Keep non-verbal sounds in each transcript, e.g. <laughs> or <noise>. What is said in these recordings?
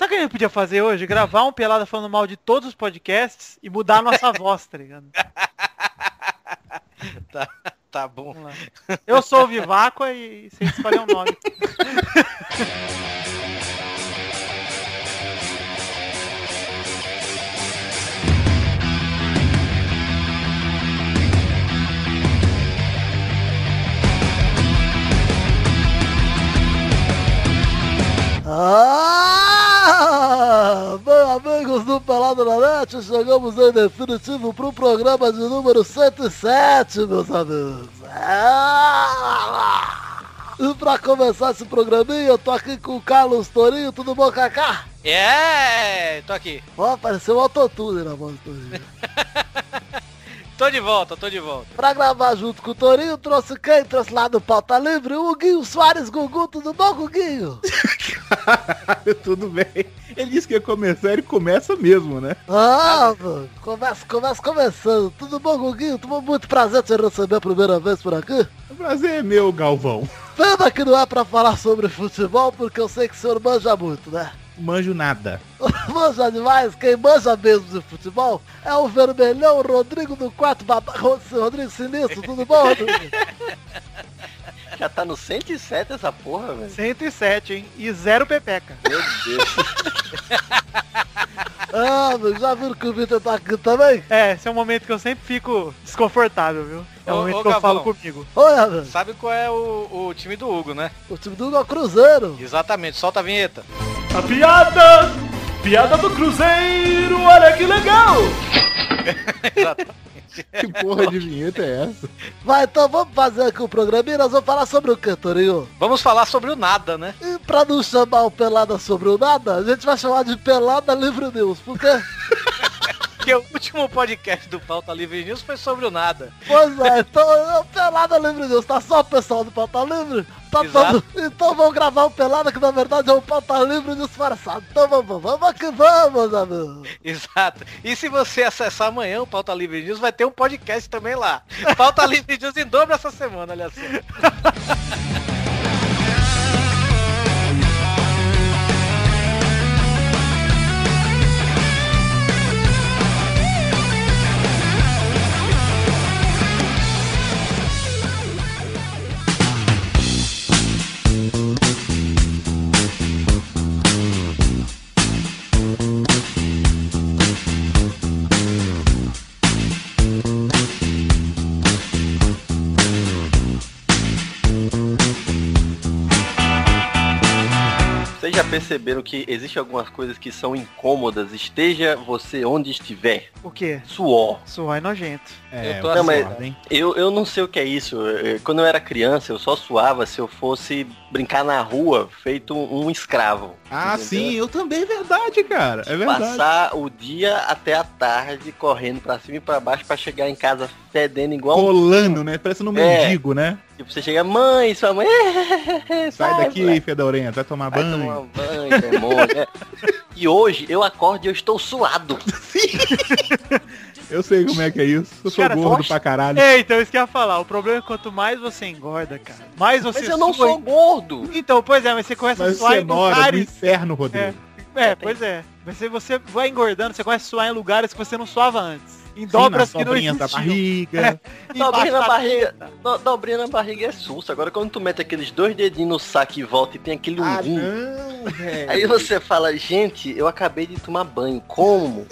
Sabe o que a gente podia fazer hoje? Gravar um pelada falando mal de todos os podcasts e mudar a nossa voz, tá ligado? <laughs> Tá, tá bom. Eu sou o Viváqua e você escolhe um nome. Ah, bem, amigos do Pelado na Net, chegamos em definitivo para o programa de número 107, meus amigos. Ah, e para começar esse programinha, eu tô aqui com o Carlos Torinho, tudo bom, Kaká? É, tô aqui. Ó, apareceu um autotune na voz do Torinho. <laughs> Tô de volta, tô de volta. Pra gravar junto com o Torinho, trouxe quem? Trouxe lá do Pauta Livre, o Guinho Soares Gugu, tudo bom, Guguinho? <laughs> Tudo bem. Ele disse que ia começar, ele começa mesmo, né? Ah, mano, começa, começa começando. Tudo bom, Guguinho? Tudo muito prazer te receber a primeira vez por aqui. O prazer é meu, Galvão. Pena que não é pra falar sobre futebol, porque eu sei que o senhor manja muito, né? Manjo nada. <laughs> Manja demais, quem manja mesmo de futebol é o vermelhão Rodrigo do quarto baba... Rodrigo Sinistro, tudo bom, Rodrigo? <laughs> Já tá no 107 essa porra, velho. 107, hein? E zero pepeca. Meu Deus. <laughs> Ah, mas já viram que o Vitor tá aqui também? É, esse é um momento que eu sempre fico desconfortável, viu? É o momento ô, que eu Gavão. falo comigo. Sabe qual é o, o time do Hugo, né? O time do Hugo é o Cruzeiro. Exatamente, solta a vinheta. A piada! Piada do Cruzeiro, olha que legal! <laughs> Exatamente. <laughs> Que porra de vinheta é essa? Vai, então vamos fazer aqui o programinha, nós vamos falar sobre o que, Torinho? Vamos falar sobre o nada, né? E pra não chamar o Pelada sobre o nada, a gente vai chamar de Pelada Livre News, porque... <laughs> Porque o último podcast do Pauta Livre News foi sobre o nada. Pois é, então o Pelada Livre News, tá só o pessoal do Pauta Livre? Tá todo... Então vamos gravar o Pelada, que na verdade é um Pauta Livre disfarçado. Então vamos, vamos que vamos, amigo. Exato. E se você acessar amanhã o Pauta Livre News, vai ter um podcast também lá. Pauta Livre News em dobro essa semana, olha só. <laughs> perceberam que existem algumas coisas que são incômodas, esteja você onde estiver? O quê? Suor. Suar é nojento. É, Eu tô o assim, suado, hein? Eu, eu não sei o que é isso. Quando eu era criança, eu só suava se eu fosse brincar na rua feito um, um escravo. Ah, Entendeu? sim, eu também, é verdade, cara. É verdade. Passar o dia até a tarde correndo pra cima e pra baixo pra chegar em casa fedendo igual um... Colando, né? Parecendo um É. mendigo, né? Tipo, você chega, mãe, sua mãe... <laughs> Sai daqui, moleque. fedorento, vai tomar Vai banho. tomar banho, demônio. é. <laughs> E hoje eu acordo e eu estou suado. <laughs> Eu sei como é que é isso. Eu sou Cara, gordo poxa. pra caralho. É, então isso que eu ia falar. O problema é que quanto mais você engorda, cara, mais você Mas eu não sua sou gordo. Então, pois é, mas você começa Mas a suar você em mora no lugares... inferno, Rodrigo. É, pois é. Mas se você vai engordando, você começa a suar em lugares que você não suava antes. Em Sim, dobras nas que não dobrinhas da existiam. barriga. Embaixo Dobrinha na barriga. do- Dobrinha na barriga é susto. Agora quando tu mete aqueles dois dedinhos no saco e volta e tem aquele Ah, não, velho. Aí você fala, gente, eu acabei de tomar banho. Como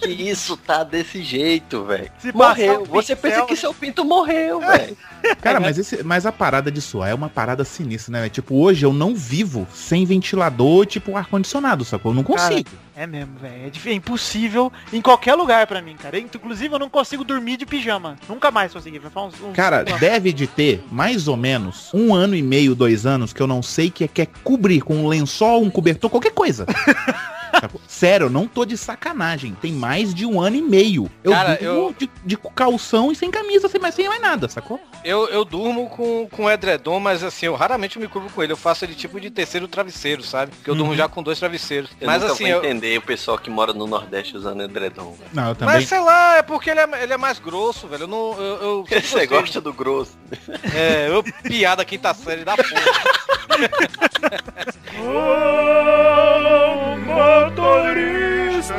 que isso tá desse jeito, velho? Morreu. um Você pensa pincel, que seu pinto morreu, velho. Cara, mas, esse, mas a parada de suar é uma parada sinistra, né? Tipo, hoje eu não vivo sem ventilador, tipo, ar-condicionado, sacou? Eu não Cara, consigo. É mesmo, velho. É, é impossível em qualquer lugar pra mim, cara. Inclusive, eu não consigo dormir de pijama. Nunca mais Vai uns, uns- Cara, uma- deve de ter mais ou menos um ano e meio, dois anos, que eu não sei que é, que é cobrir com um lençol, um cobertor, qualquer coisa. <laughs> Sério, eu não tô de sacanagem. Tem mais de um ano e meio. Eu Cara, durmo eu- de, de calção e sem camisa, sem mais, sem mais nada, sacou? Eu, eu durmo com, com edredom, mas assim, eu raramente me curvo com ele. Eu faço ele tipo de terceiro travesseiro, sabe? Porque eu durmo Uhum. já com dois travesseiros. Eu mas nunca assim, vou eu, entender o pessoal que mora no Nordeste usando edredom. velho. Não, eu também. mas sei lá, é porque ele é, ele é mais grosso, velho. Eu não. Eu, eu <laughs> Você gostei. gosta do grosso. É, eu piada quinta série da porra. <laughs> Oh, motorista,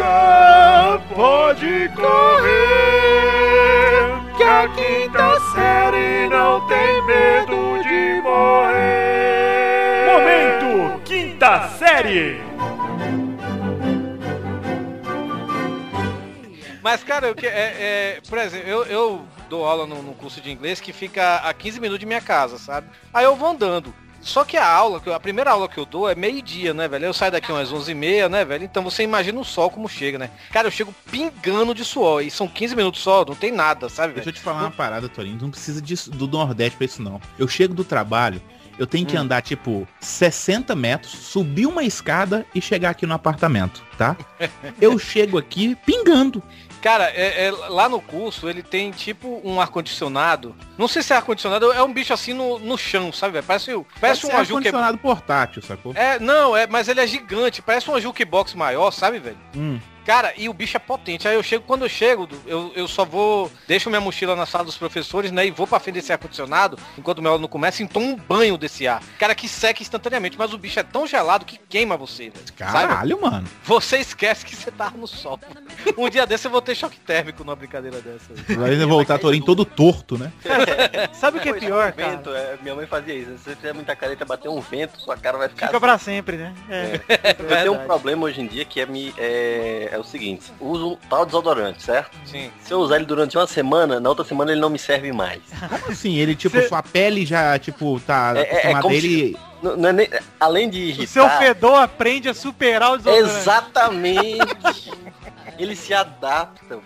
pode correr, que a quinta série não tem medo de morrer. Momento Quinta Série! Mas, cara, eu, que, é, é, por exemplo, eu, eu dou aula num, curso de inglês que fica a 15 minutos de minha casa, sabe? Aí eu vou andando. Só que a aula, a primeira aula que eu dou é meio-dia, né, velho? Eu saio daqui umas 11h30, né, velho? Então você imagina o sol como chega, né? Cara, eu chego pingando de suor. E são 15 minutos só, não tem nada, sabe, Deixa eu te falar uma parada, Torinho. Não precisa disso, do Nordeste pra isso, não. Eu chego do trabalho, eu tenho que andar, tipo, 60 metros, subir uma escada e chegar aqui no apartamento, tá? <laughs> Eu chego aqui pingando. Cara, é- é- lá no curso ele tem tipo um ar-condicionado. Não sei se é ar-condicionado, é um bicho assim no, no chão, sabe, velho? Parece, parece um Deve ser aju que é... ar-condicionado portátil, sacou? É, não, é, mas ele é gigante, parece uma jukebox maior, sabe, velho? Hum. Cara, e o bicho é potente. Aí eu chego, quando eu chego, eu, eu só vou, deixo minha mochila na sala dos professores, né? E vou pra frente desse ar-condicionado, enquanto o meu aula não começa, e tomo um banho desse ar. Cara, que seca instantaneamente, mas o bicho é tão gelado que queima você, velho. Sabe? Caralho, mano. Você esquece que você tá no sol. <laughs> Um dia desse eu vou ter choque térmico numa brincadeira dessa. aí. Vai voltar Torinho todo torto, né? Sabe o que é pior, um vento, cara? é, minha mãe fazia isso. Se você fizer muita careta, bater um vento, sua cara vai ficar Fica assim. pra sempre, né? É. Eu tenho um problema hoje em dia que é, me, é, é o seguinte. Uso tal desodorante, certo? Sim. Se eu usar ele durante uma semana, na outra semana ele não me serve mais. Como assim? Ele, tipo, Cê- sua pele já, tipo, tá É- é- é como a ele... Não- não é nem- além de O irritar... seu fedor aprende a superar o desodorante. Exatamente. <laughs> Ele se adapta.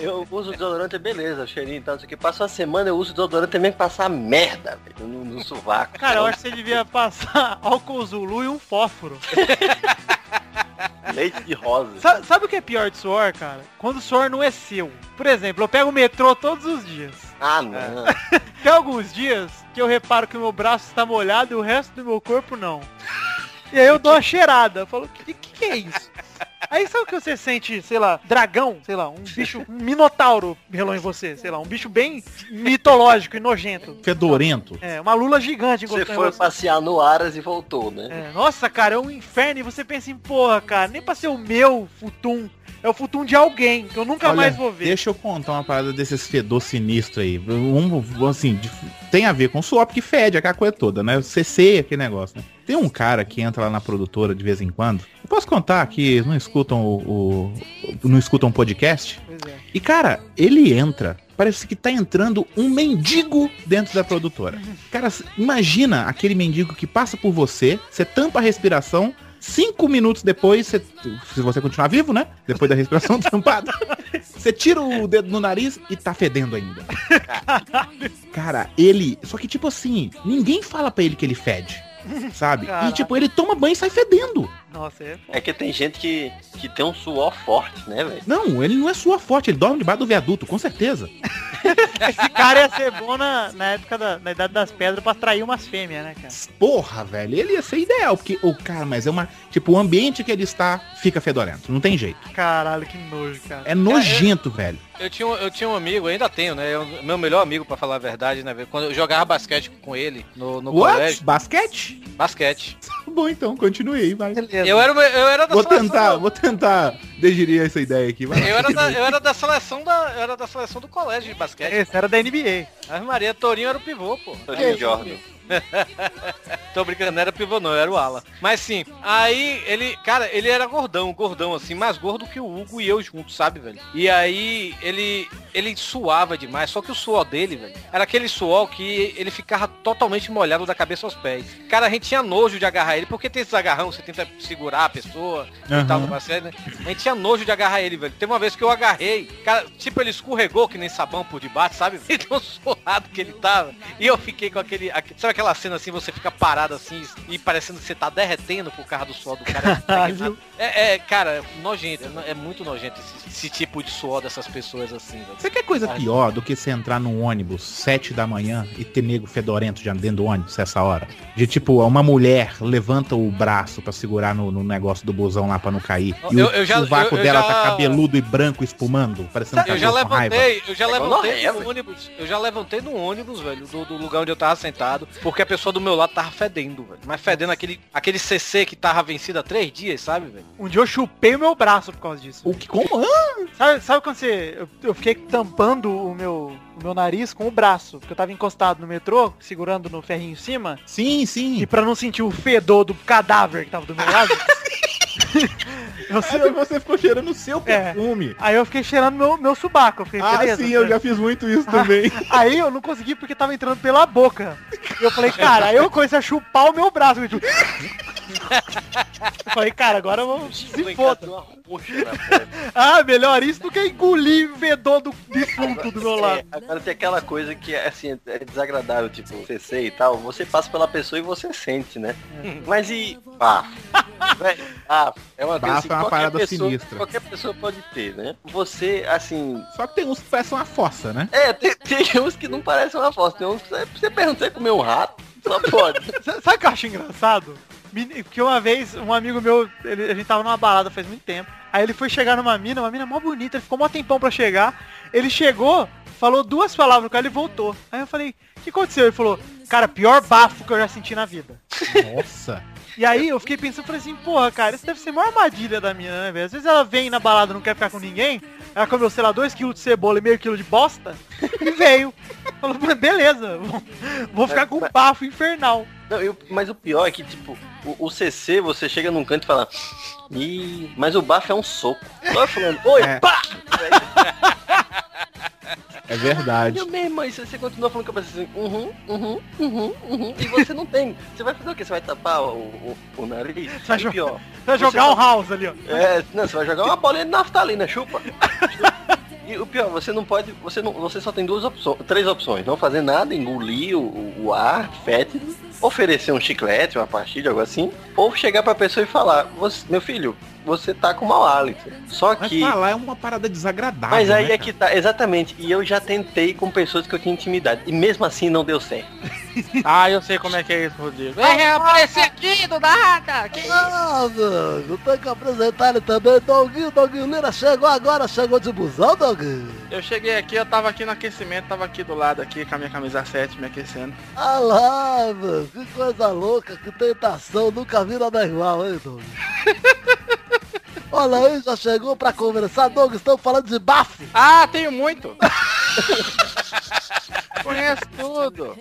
Eu uso desodorante, beleza, o cheirinho e tal, isso aqui. Passa uma semana, eu uso desodorante também pra passar merda, velho, no, no sovaco. Cara, eu acho que você devia passar <laughs> álcool Zulu e um fósforo. <laughs> Leite de rosa. Sa- Sabe, o que é pior de suor, cara? Quando o suor não é seu. Por exemplo, eu pego o metrô todos os dias. Ah, não. <laughs> Tem alguns dias que eu reparo que o meu braço está molhado e o resto do meu corpo não. E aí eu dou uma cheirada. Eu falo, que, que que é isso? Aí sabe o que você sente, sei lá, dragão, sei lá, um bicho, um minotauro relou em você, sei lá, um bicho bem mitológico e nojento. Fedorento. É, uma lula gigante Você foi você. passear no Aras e voltou, né? É, nossa, cara, é um inferno e você pensa em, porra, cara, nem pra ser o meu futum, é o futum de alguém, que eu nunca Olha, mais vou ver. Deixa eu contar uma parada desses fedor sinistro aí. Um, assim, de- tem a ver com suor, porque fede aquela coisa toda, né? CC, aquele negócio, né? Tem um cara que entra lá na produtora de vez em quando. Eu posso contar que não escutam o, o- não escutam podcast? É. E cara, ele entra. Parece que tá entrando um mendigo dentro da produtora. <laughs> Cara, imagina aquele mendigo que passa por você, você tampa a respiração, cinco minutos depois, você- se você continuar vivo, né? Depois da respiração <laughs> tampada, você tira o dedo no nariz e tá fedendo ainda. <laughs> Cara, ele. Só que tipo assim, ninguém fala pra ele que ele fede. Sabe? Caraca. E tipo, ele toma banho e sai fedendo. Nossa, é. É que tem gente que, que tem um suor forte, né, velho? Não, ele não é sua forte, ele dorme debaixo do viaduto, com certeza. Esse cara ia ser bom na, na época da na idade das pedras pra atrair umas fêmeas, né, cara? Porra, velho, ele ia ser ideal, porque o cara, mas é uma. Tipo, o ambiente que ele está fica fedorento. Não tem jeito. Caralho, que nojo, cara. É nojento, velho. Eu tinha, um- eu tinha um amigo, ainda tenho, né? eu- meu melhor amigo, pra falar a verdade, né? velho? Quando eu jogava basquete com ele no, no What? colégio. Basquete? Basquete. Bom, então, continue aí, vai. Eu era, eu era da Vou seleção tentar, do- vou tentar digerir essa ideia aqui. Vai. Eu era, da, eu era da seleção da. Eu era da seleção do colégio de basquete. Esse era da NBA. A Maria Torinho era o pivô, pô. Torinho Jordan. <laughs> Tô brincando, não era pivô não, era o ala. Mas sim, aí ele, cara, ele era gordão, gordão assim, mais gordo que o Hugo e eu juntos, sabe, velho? E aí ele ele suava demais, só que o suor dele, velho, era aquele suor que ele ficava totalmente molhado da cabeça aos pés. Cara, a gente tinha nojo de agarrar ele, porque tem esses agarrão, você tenta segurar a pessoa e tal, no basquete, né? A gente tinha nojo de agarrar ele, velho. Teve uma vez que eu agarrei, cara, tipo, ele escorregou que nem sabão por debaixo, sabe? <laughs> Tão suado que ele tava. E eu fiquei com aquele, aque- sabe aquela cena assim, você fica parado assim e parecendo que você tá derretendo por causa do suor do cara. Caralho. <laughs> é, é, cara, nojento, é é muito nojento esse, esse tipo de suor dessas pessoas assim. Você quer coisa pior do que você entrar num ônibus sete da manhã e ter nego fedorento já dentro do ônibus essa hora? De tipo, uma mulher levanta o braço pra segurar no, no negócio do busão lá pra não cair. E Eu- o eu já- sovaco eu- eu dela já- tá cabeludo e branco espumando, parecendo Eu já levantei, eu já É levantei no ônibus. Eu já levantei no ônibus, velho, do, do lugar onde eu tava sentado, porque a pessoa do meu lado tava fedendo, velho. Mas fedendo aquele, aquele CC que tava vencido há três dias, sabe, velho? Um dia eu chupei o meu braço por causa disso. O que como? Ah, Sabe, sabe quando você. Eu, eu fiquei tampando o meu. o meu nariz com o braço. Porque eu tava encostado no metrô, segurando no ferrinho em cima. Sim, sim. E pra não sentir o fedor do cadáver que tava do meu lado. <laughs> eu, Aí você ficou cheirando o seu É. perfume. Aí eu fiquei cheirando meu, meu subaco. Eu fiquei, Ah, beleza, sim, eu já fiz muito isso também. <laughs> Aí eu não consegui porque tava entrando pela boca. E eu falei, cara, aí eu comecei a chupar o meu braço. Tipo... eu falei, cara, agora eu vou se foda. <laughs> Ah, melhor isso do que engolir o fedor do defunto do meu É, lado. agora tem aquela coisa que é assim, é desagradável, tipo, você sei e tal, você passa pela pessoa e você sente, né? Mas e bafo? <laughs> Bafo é uma coisa Bafo é uma qualquer parada pessoa, sinistra. Qualquer pessoa pode ter, né? Você, assim. Só que tem uns que parecem uma fossa, né? É, tem, tem <laughs> uns que não parecem uma foto. Tem uns que você- pergunta, você comeu um rato? Só pode. Sa- Sabe o que eu acho engraçado? Porque uma vez, um amigo meu, ele- a gente tava numa balada faz muito tempo. Aí ele foi chegar numa mina, uma mina mó bonita, ele ficou mó tempão pra chegar. Ele chegou, falou duas palavras no cara e voltou. Aí eu falei, o que aconteceu? Ele falou, cara, pior bafo que eu já senti na vida. Nossa. E aí eu fiquei pensando, falei assim, porra, cara, isso deve ser uma armadilha da mina, né, velho? Às vezes ela vem na balada e não quer ficar com ninguém, ela comeu, sei lá, 2kg de cebola e meio quilo de bosta, e veio. Falou, beleza, vou, vou ficar com um bafo infernal. Não, e o- mas o pior é que, tipo, o, o CC, você chega num canto e fala. Ih, mas o bafo é um soco. Só falando, oi, É. pá! É verdade. E eu mesmo, aí você continua falando que eu penso assim, uhum, uhum, uhum, uhum, e você não tem. Você vai fazer o quê? Você vai tapar o, o, o nariz? Vai E jo- pior. Vai Você jogar um só- house ali, ó. É, não, você vai jogar uma bolinha de naftalina, chupa. E o pior, você não pode, você não, você só tem duas opções, três opções, não fazer nada, engolir o, o ar fétido, oferecer um chiclete, uma pastilha, algo assim, ou chegar pra pessoa e falar, "Você- meu filho, você tá com mau hálito. Só Mas que falar é uma parada desagradável. mas aí né, é que tá, exatamente. E eu já tentei com pessoas que eu tinha intimidade. E mesmo assim não deu certo. <laughs> Ah, eu sei como é que é isso, Rodrigo. É, aparecer aqui do nada. Que... Ah, amigo, tem que apresentar ele também, Doguinho, Doguinho Lira chegou agora, chegou de busão, Doguinho. Eu cheguei aqui, eu tava aqui no aquecimento, tava aqui do lado aqui com a minha camisa 7 me aquecendo. Ah lá, mano, que coisa louca, que tentação, nunca vi nada igual, hein, Doug? <laughs> Olha aí, já chegou pra conversar, Doug, estamos falando de bafo. Ah, tenho muito. <laughs> <laughs> Conheço tudo.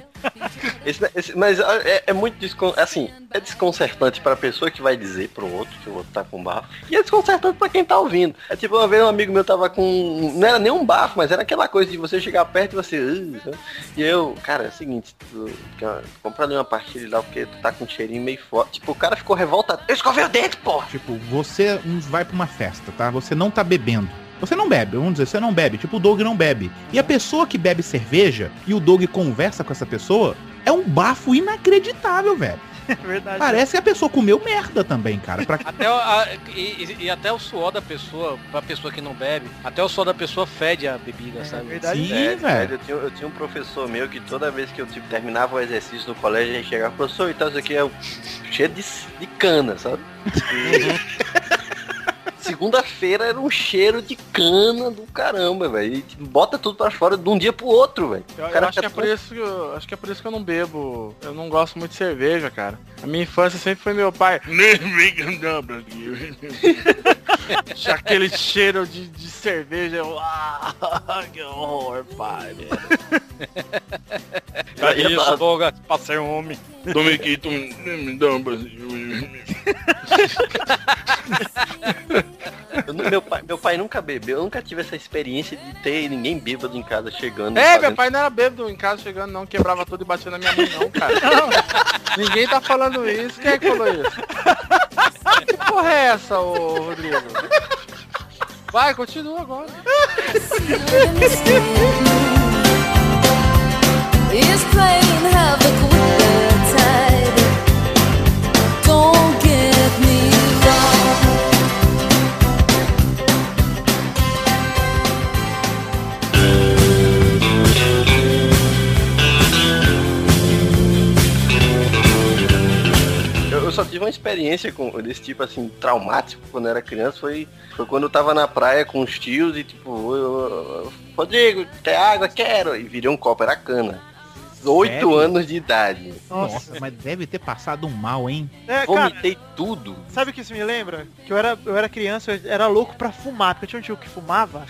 Esse- esse- mas é, é muito descon, assim, é desconcertante pra pessoa que vai dizer pro outro que o outro tá com bafo. E é desconcertante pra quem tá ouvindo. É tipo, uma vez um amigo meu tava com. Não era nem um bafo, mas era aquela coisa de você chegar perto e você. Sabe? e eu, cara, é o seguinte, tu, ali uma pastilha lá porque tu tá com um cheirinho meio forte. Tipo, o cara ficou revoltado. Eu escovei o dente, porra! Tipo, você vai pra uma festa, tá? Você não tá bebendo. Você não bebe, vamos dizer, você não bebe. Tipo, o Doug não bebe. E a pessoa que bebe cerveja e o Doug conversa com essa pessoa, é um bafo inacreditável, velho. <laughs> É verdade. Parece que a pessoa comeu merda também, cara. Pra... <laughs> Até a- e, e- até o suor da pessoa, pra pessoa que não bebe, até o suor da pessoa fede a bebida, É sabe? verdade. Sim, É, velho. Eu tinha, eu tinha um professor meu que toda vez que eu tipo, terminava o exercício no colégio, ele chegava, professor, e tal, isso aqui é um cheiro de, de cana, sabe? E- <laughs> Segunda-feira era um cheiro de cana do caramba, velho. Tipo, bota tudo pra fora de um dia pro outro, velho. Eu, eu acho que é por isso que eu acho que é por isso que eu não bebo. Eu não gosto muito de cerveja, cara. A minha infância sempre foi meu pai. <laughs> Aquele cheiro de, de cerveja, eu. Ah, que horror, pai, velho. Cadê isso, Boga, pra ser homem. <laughs> Domiquito, me dá um Eu meu, pai, meu pai nunca bebeu, eu nunca tive essa experiência de ter ninguém bêbado em casa chegando. É, fazendo- meu pai não era bêbado em casa chegando, não, quebrava tudo e batia na minha mãe, não, cara. Ninguém tá falando isso. Quem é que falou isso? Que porra é essa, ô Rodrigo? Vai, continua agora. is playing havoc with só tive uma experiência com desse tipo assim, traumático quando eu era criança, foi, foi quando eu tava na praia com os tios e tipo, eu- eu- Rodrigo, quer água? Quero! E virei um copo, era cana. Oito Sério? anos de idade. Nossa. Nossa, mas deve ter passado um mal, hein? É, cara, Vomitei tudo. sabe o que isso me lembra? Que eu era, eu era criança, eu era louco pra fumar, porque eu tinha um tio que fumava.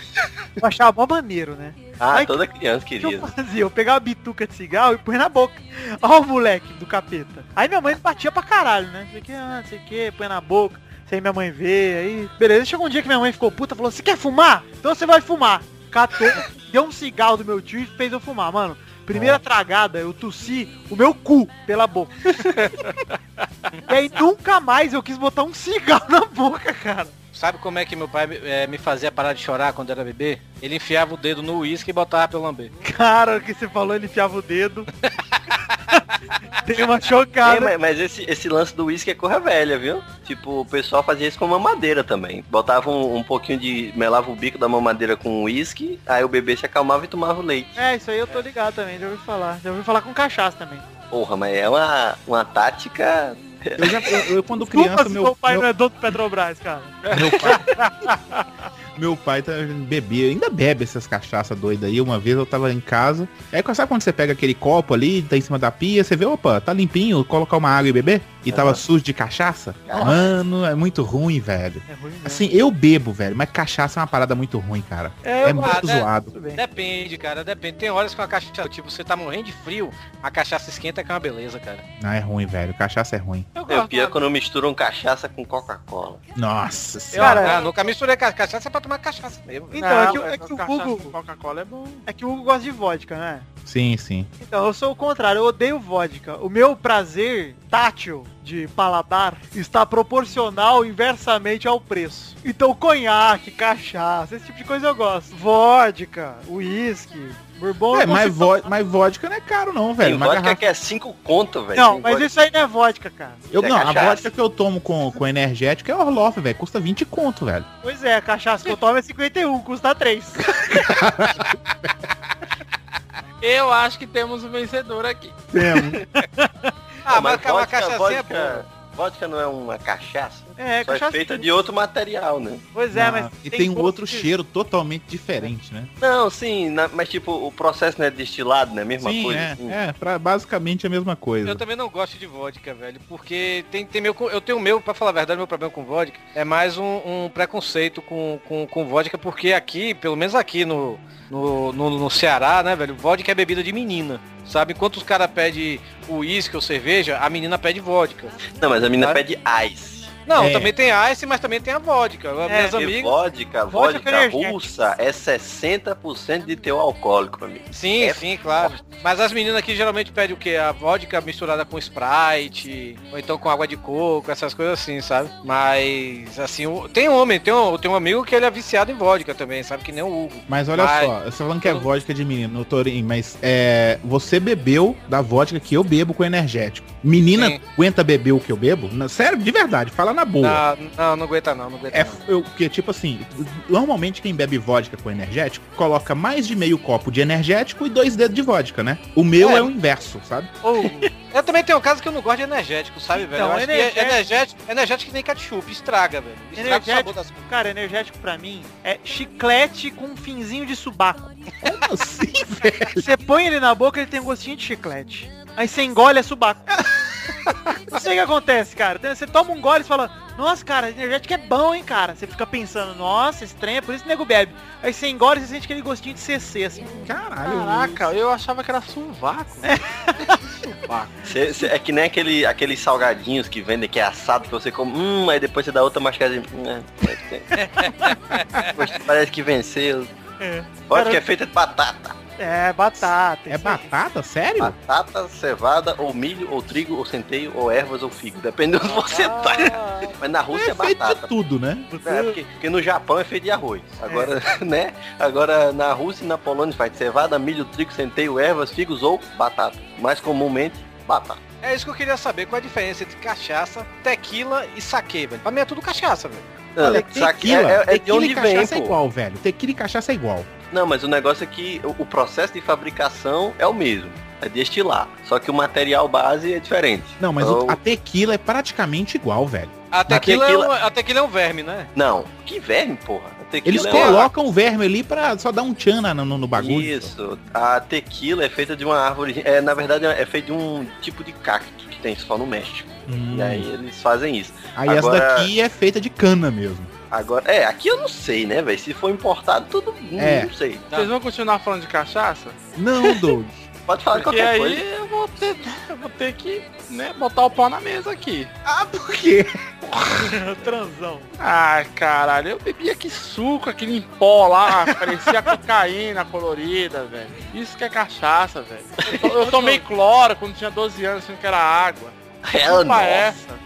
Eu achava mó maneiro, né? Ah, Aí, toda criança O que queria. eu fazia? Eu pegava a bituca de cigarro e punha na boca. Ó o moleque do capeta. Aí minha mãe batia pra caralho, né? Não sei o que, ah, não sei o que, põe na boca. Sem minha mãe ver, aí... Beleza, chegou um dia que minha mãe ficou puta, falou, você quer fumar? Então você vai fumar. Catou, <laughs> deu um cigarro do meu tio e fez eu fumar, mano. Primeira tragada, eu tossi o meu cu pela boca. <laughs> e aí nunca mais eu quis botar um cigarro na boca, cara. Sabe como é que meu pai eh, me fazia parar de chorar quando era bebê? Ele enfiava o dedo no uísque e botava pra eu lamber. Cara, o que você falou, ele enfiava o dedo. <laughs> Dei uma É, chocada. mas, mas esse, esse lance do uísque é corra velha, viu? Tipo, o pessoal fazia isso com mamadeira também. Botava um, um pouquinho de. melava o bico da mamadeira com uísque, aí o bebê se acalmava e tomava o leite. É, isso aí eu tô ligado também, já ouvi falar. Já ouvi falar com cachaça também. Porra, mas é uma, uma tática. Eu, já, eu, eu, quando Desculpa criança, se meu, meu pai meu, não é dono do Petrobras, cara. meu pai, <laughs> meu pai tá, bebia, ainda bebe essas cachaças doidas aí. Uma vez eu tava em casa. Aí sabe quando você pega aquele copo ali, tá em cima da pia, você vê, opa, tá limpinho, colocar uma água e beber? E tava sujo de cachaça? Mano, é muito ruim, velho. É ruim mesmo. Assim, eu bebo, velho, mas cachaça é uma parada muito ruim, cara. É, É muito né? zoado. Depende, cara, depende. Tem horas que a cachaça, tipo, você tá morrendo de frio, a cachaça esquenta que é uma beleza, cara. Não, é ruim, velho. Cachaça é ruim. Eu É pior quando misturam cachaça com Coca-Cola. Nossa Eu, senhora. Cara, ah, nunca misturei ca- cachaça é pra tomar cachaça mesmo. Então, é Não, que, é que o cachaça Hugo. com Coca-Cola é bom. É que o Hugo gosta de vodka, né? Sim, sim. Então, eu sou o contrário, eu odeio vodka. O meu prazer tátil de paladar está proporcional inversamente ao preço. Então, conhaque, cachaça, esse tipo de coisa eu gosto. Vodka, uísque, bourbon. É, mas, consigo- vo mas vodka não é caro não, velho. Tem Uma vodka garrafa- que é 5 conto, velho. Não, Tem mas vodka- isso aí não é vodka, cara. Eu, é não, a cachaça. vodka que eu tomo com, com energético é Orloff, velho. Custa 20 conto, velho. Pois é, a cachaça que eu tomo é 51, custa 3. <laughs> Eu acho que temos um vencedor aqui. <laughs> Ah, Não, mas, mas uma vodka, cachaçinha é boa. vodka, vodka não é uma cachaça? É, Só é cachaça. feita de outro material, né? Pois é, Ah, mas. e tem um gosto outro de- cheiro totalmente diferente, né? Não, sim, na- mas tipo, o processo não é destilado, né? Mesma Sim, coisa. é, assim. é pra, basicamente a mesma coisa. Eu também não gosto de vodka, velho, porque tem, tem meu, eu tenho o meu, pra falar a verdade, meu problema com vodka é mais um, um preconceito com, com, com vodka, porque aqui, pelo menos aqui no, no, no, no Ceará, né, velho, vodka é bebida de menina, sabe? Enquanto os caras pedem uísque ou cerveja, a menina pede vodka. Não, mas a menina Ah. pede ice. Não, É. também tem ice, mas também tem a vodka. Minhas É, Porque amigas... vodka, Vodka vodka russa é 60% de teu alcoólico, amigo. Sim, É sim, claro. Mas as meninas aqui geralmente pedem o quê? A vodka misturada com Sprite, ou então com água de coco, essas coisas assim, sabe? Mas, assim, tem homem, tem um, tem um amigo que ele é viciado em vodka também, sabe? Que nem o Hugo. Mas olha Mas- só, você tá falando que é vodka de menino, Torinho, mas é, você bebeu da vodka que eu bebo com energético. Menina Sim. aguenta beber o que eu bebo? Sério, de verdade, fala na boa. Não, não, não aguenta não, não aguenta É, não. eu, porque, tipo assim, normalmente quem bebe vodka com energético coloca mais de meio copo de energético e dois dedos de vodka, né? O meu É. é, o inverso, sabe? Ou, Eu também tenho um caso que eu não gosto de energético, sabe, velho? Eu Então, acho energético- que energético, energético que nem ketchup, estraga, velho. Estraga o Energético- sabor das coisas. cara, energético pra mim é chiclete com um finzinho de subaco. Como assim, <laughs> velho? Você põe ele na boca, ele tem um gostinho de chiclete. Aí você engole, é subaco. <laughs> Não sei o que acontece, cara. Você toma um gole e fala, nossa, cara, energético é bom, hein, cara. Você fica pensando, nossa, estranho, é por isso que o nego bebe. Aí você engole e você sente aquele gostinho de CC, assim. Caralho. Caraca, eu achava que era sovaco. sovaco. Cê- cê- é que nem aquele, aqueles salgadinhos que vendem que é assado que você come, hum, aí depois você dá outra mascadinha. Hum, é, é, é. <laughs> Parece que venceu. É. Vodka Cara, é feita de batata. É, batata. É batata? Sério? Batata, cevada, ou milho, ou trigo, ou centeio, ou ervas, ou figo. Depende de onde você tá. Mas na Rússia é, É feito batata. de tudo, né? É, porque, porque no Japão é feito de arroz. Agora, <laughs> né? Agora na Rússia e na Polônia faz cevada, milho, trigo, centeio, ervas, figos ou batata. Mais comumente, batata. É isso que eu queria saber, qual a diferença entre cachaça, tequila e saque, velho. Pra mim é tudo cachaça, velho. Olha, tequila, é, é- é de tequila onde e vem, cachaça é pô. igual, velho. Tequila e cachaça é igual. Não, mas o negócio é que o, processo de fabricação é o mesmo. É destilar. Só que o material base é diferente. Não, mas o- Então- a tequila é praticamente igual, velho. A tequila, tequila- É, um, a tequila é um verme, né? Não, que verme, porra. Eles é colocam o verme ali pra só dar um tchan no, no bagulho. Isso. A tequila é feita de uma árvore. É, na verdade, é feita de um tipo de cacto que tem só no México. Hum. E aí eles fazem isso. Aí essa Agora- daqui é feita de cana mesmo. Agora, é, aqui eu não sei, né, velho? Se for importado, tudo. não- É. Não sei. Vocês vão continuar falando de cachaça? Não, <laughs> Doug. Pode falar de Porque qualquer aí coisa. eu vou ter, eu vou ter que, né, botar o pau na mesa aqui. ah, por quê? <laughs> Transão. Ai, caralho, eu bebia que suco, aquele em pó lá, parecia <laughs> cocaína colorida, velho. Isso que é cachaça, velho. Eu Eu tomei cloro quando tinha 12 anos, achando que era água. É, Culpa nossa. essa.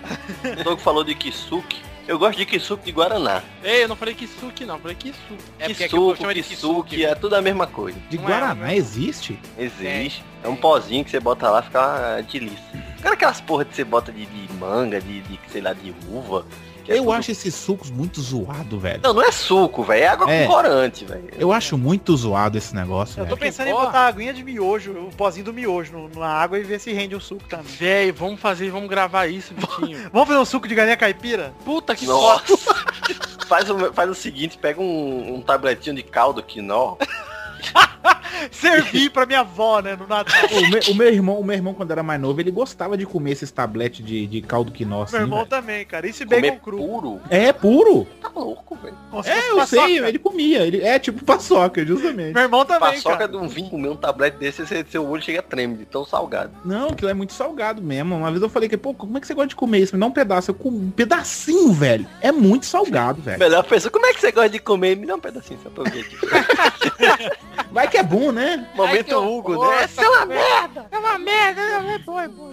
O Doug falou de kisuke. Eu gosto de kisuke de Guaraná. Ei, eu não falei kisuke não, eu falei kisuke. É porque aqui o povo Kisuke, de kisuke, é tudo a mesma coisa. De Não é, Guaraná né? existe? Existe. É um pozinho que você bota lá, fica uma delícia. Cara, aquelas porra que você bota de, de manga, de, de, sei lá, de uva. Que é Eu tudo- acho esses sucos muito zoado, velho. Não, não é suco, velho. É água É. com corante, velho. Eu acho muito zoado esse negócio, Eu tô velho. pensando em botar a aguinha de miojo, o pozinho do miojo no- na água e ver se rende o suco também. Véi, vamos fazer, vamos gravar isso, Vitinho. <laughs> Vamos fazer um suco de galinha caipira? Puta que foda. Nossa. <laughs> faz, o, faz o seguinte, pega um, um tabletinho de caldo quinó. <laughs> Servir pra minha avó, né, no Natal. O, me- o meu irmão, o meu irmão, quando era mais novo, ele gostava de comer esses tabletes de, de caldo quinó, assim, Meu irmão velho. também, cara. Isso e bacon Comer cru. puro. É, puro. Tá louco, velho. Se É, eu paçoca. sei, ele comia. Ele, é tipo paçoca, justamente. Meu irmão também, Paçoca cara. de um vinho, comer um tablete desse, seu olho chega a tremer de tão salgado. Não, aquilo é muito salgado mesmo. Uma vez eu falei que, pô, como é que você gosta de comer isso? Me dá um pedaço. Eu comi um pedacinho, velho. É muito salgado, velho. Melhor pessoa, como é que você gosta de comer? Me dá um pedacinho, só pra ver aqui. <laughs> Vai que é bom, né? Momento que Hugo, horror, né? Essa é uma merda. É uma merda, é é bom.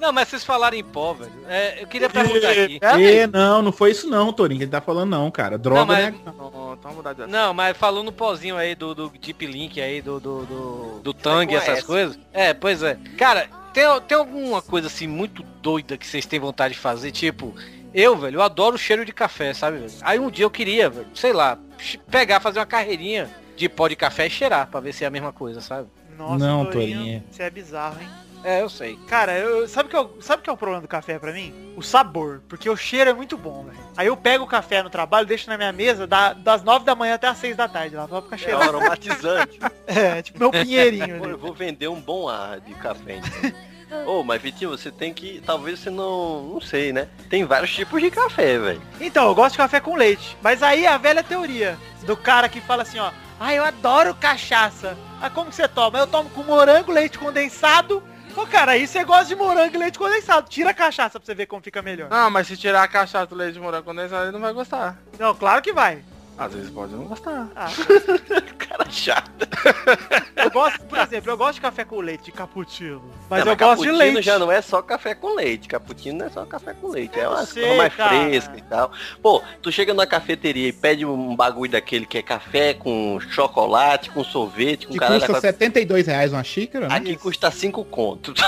Não, mas vocês falaram em pó, velho. É, eu queria perguntar aqui. É, não, não foi isso não, Torinho, que ele tá falando não, cara. Droga, Não, mas- né? Não, então. Não, mas falou no pozinho aí do, do Deep Link aí, do, do, do, do Tang, essas essa. coisas. É, pois é. Cara, tem, tem alguma coisa assim muito doida que vocês têm vontade de fazer? Tipo, eu, velho, eu adoro o cheiro de café, sabe, velho? Aí um dia eu queria, velho, sei lá, <laughs> pegar, fazer uma carreirinha de pó de café e cheirar, pra ver se é a mesma coisa, sabe? Nossa, Não, Torinho, Torinho. Isso é bizarro, hein? É, eu sei. Cara, eu, sabe o que, eu- sabe o que é o problema do café pra mim? O sabor. Porque o cheiro é muito bom, velho. Aí eu pego o café no trabalho, deixo na minha mesa da- das 9 da manhã até as 6 da tarde lá, pra ficar É cheirando. aromatizante. <laughs> É, tipo meu pinheirinho <laughs> Pô, eu vou vender um bom ar de café. Então. Ô, mas Vitinho, você tem que. Talvez você não. Não sei, né? Tem vários tipos de café, velho. Então, eu gosto de café com leite. Mas aí é a velha teoria do cara que fala assim, ó. Ah, eu adoro cachaça. Ah, como que você toma? Eu tomo com morango, leite condensado. Pô, cara, aí você gosta de morango e leite condensado. Tira a cachaça pra você ver como fica melhor. Não, mas se tirar a cachaça do leite de morango condensado, ele não vai gostar. Não, claro que vai. Às vezes pode não gostar. Ah, <laughs> Cara chato. eu gosto, por exemplo, eu gosto de café com leite, de cappuccino. Mas Não, eu gosto de cappuccino leite. já não é só café com leite. Cappuccino não é só café com leite. É Eu uma sei, coisa mais cara. fresca e tal. Pô, tu chega na cafeteria e pede um bagulho daquele que é café com chocolate, com sorvete, com Que caralho. custa da- 72 reais uma xícara, né? Aqui custa 5 conto. <laughs>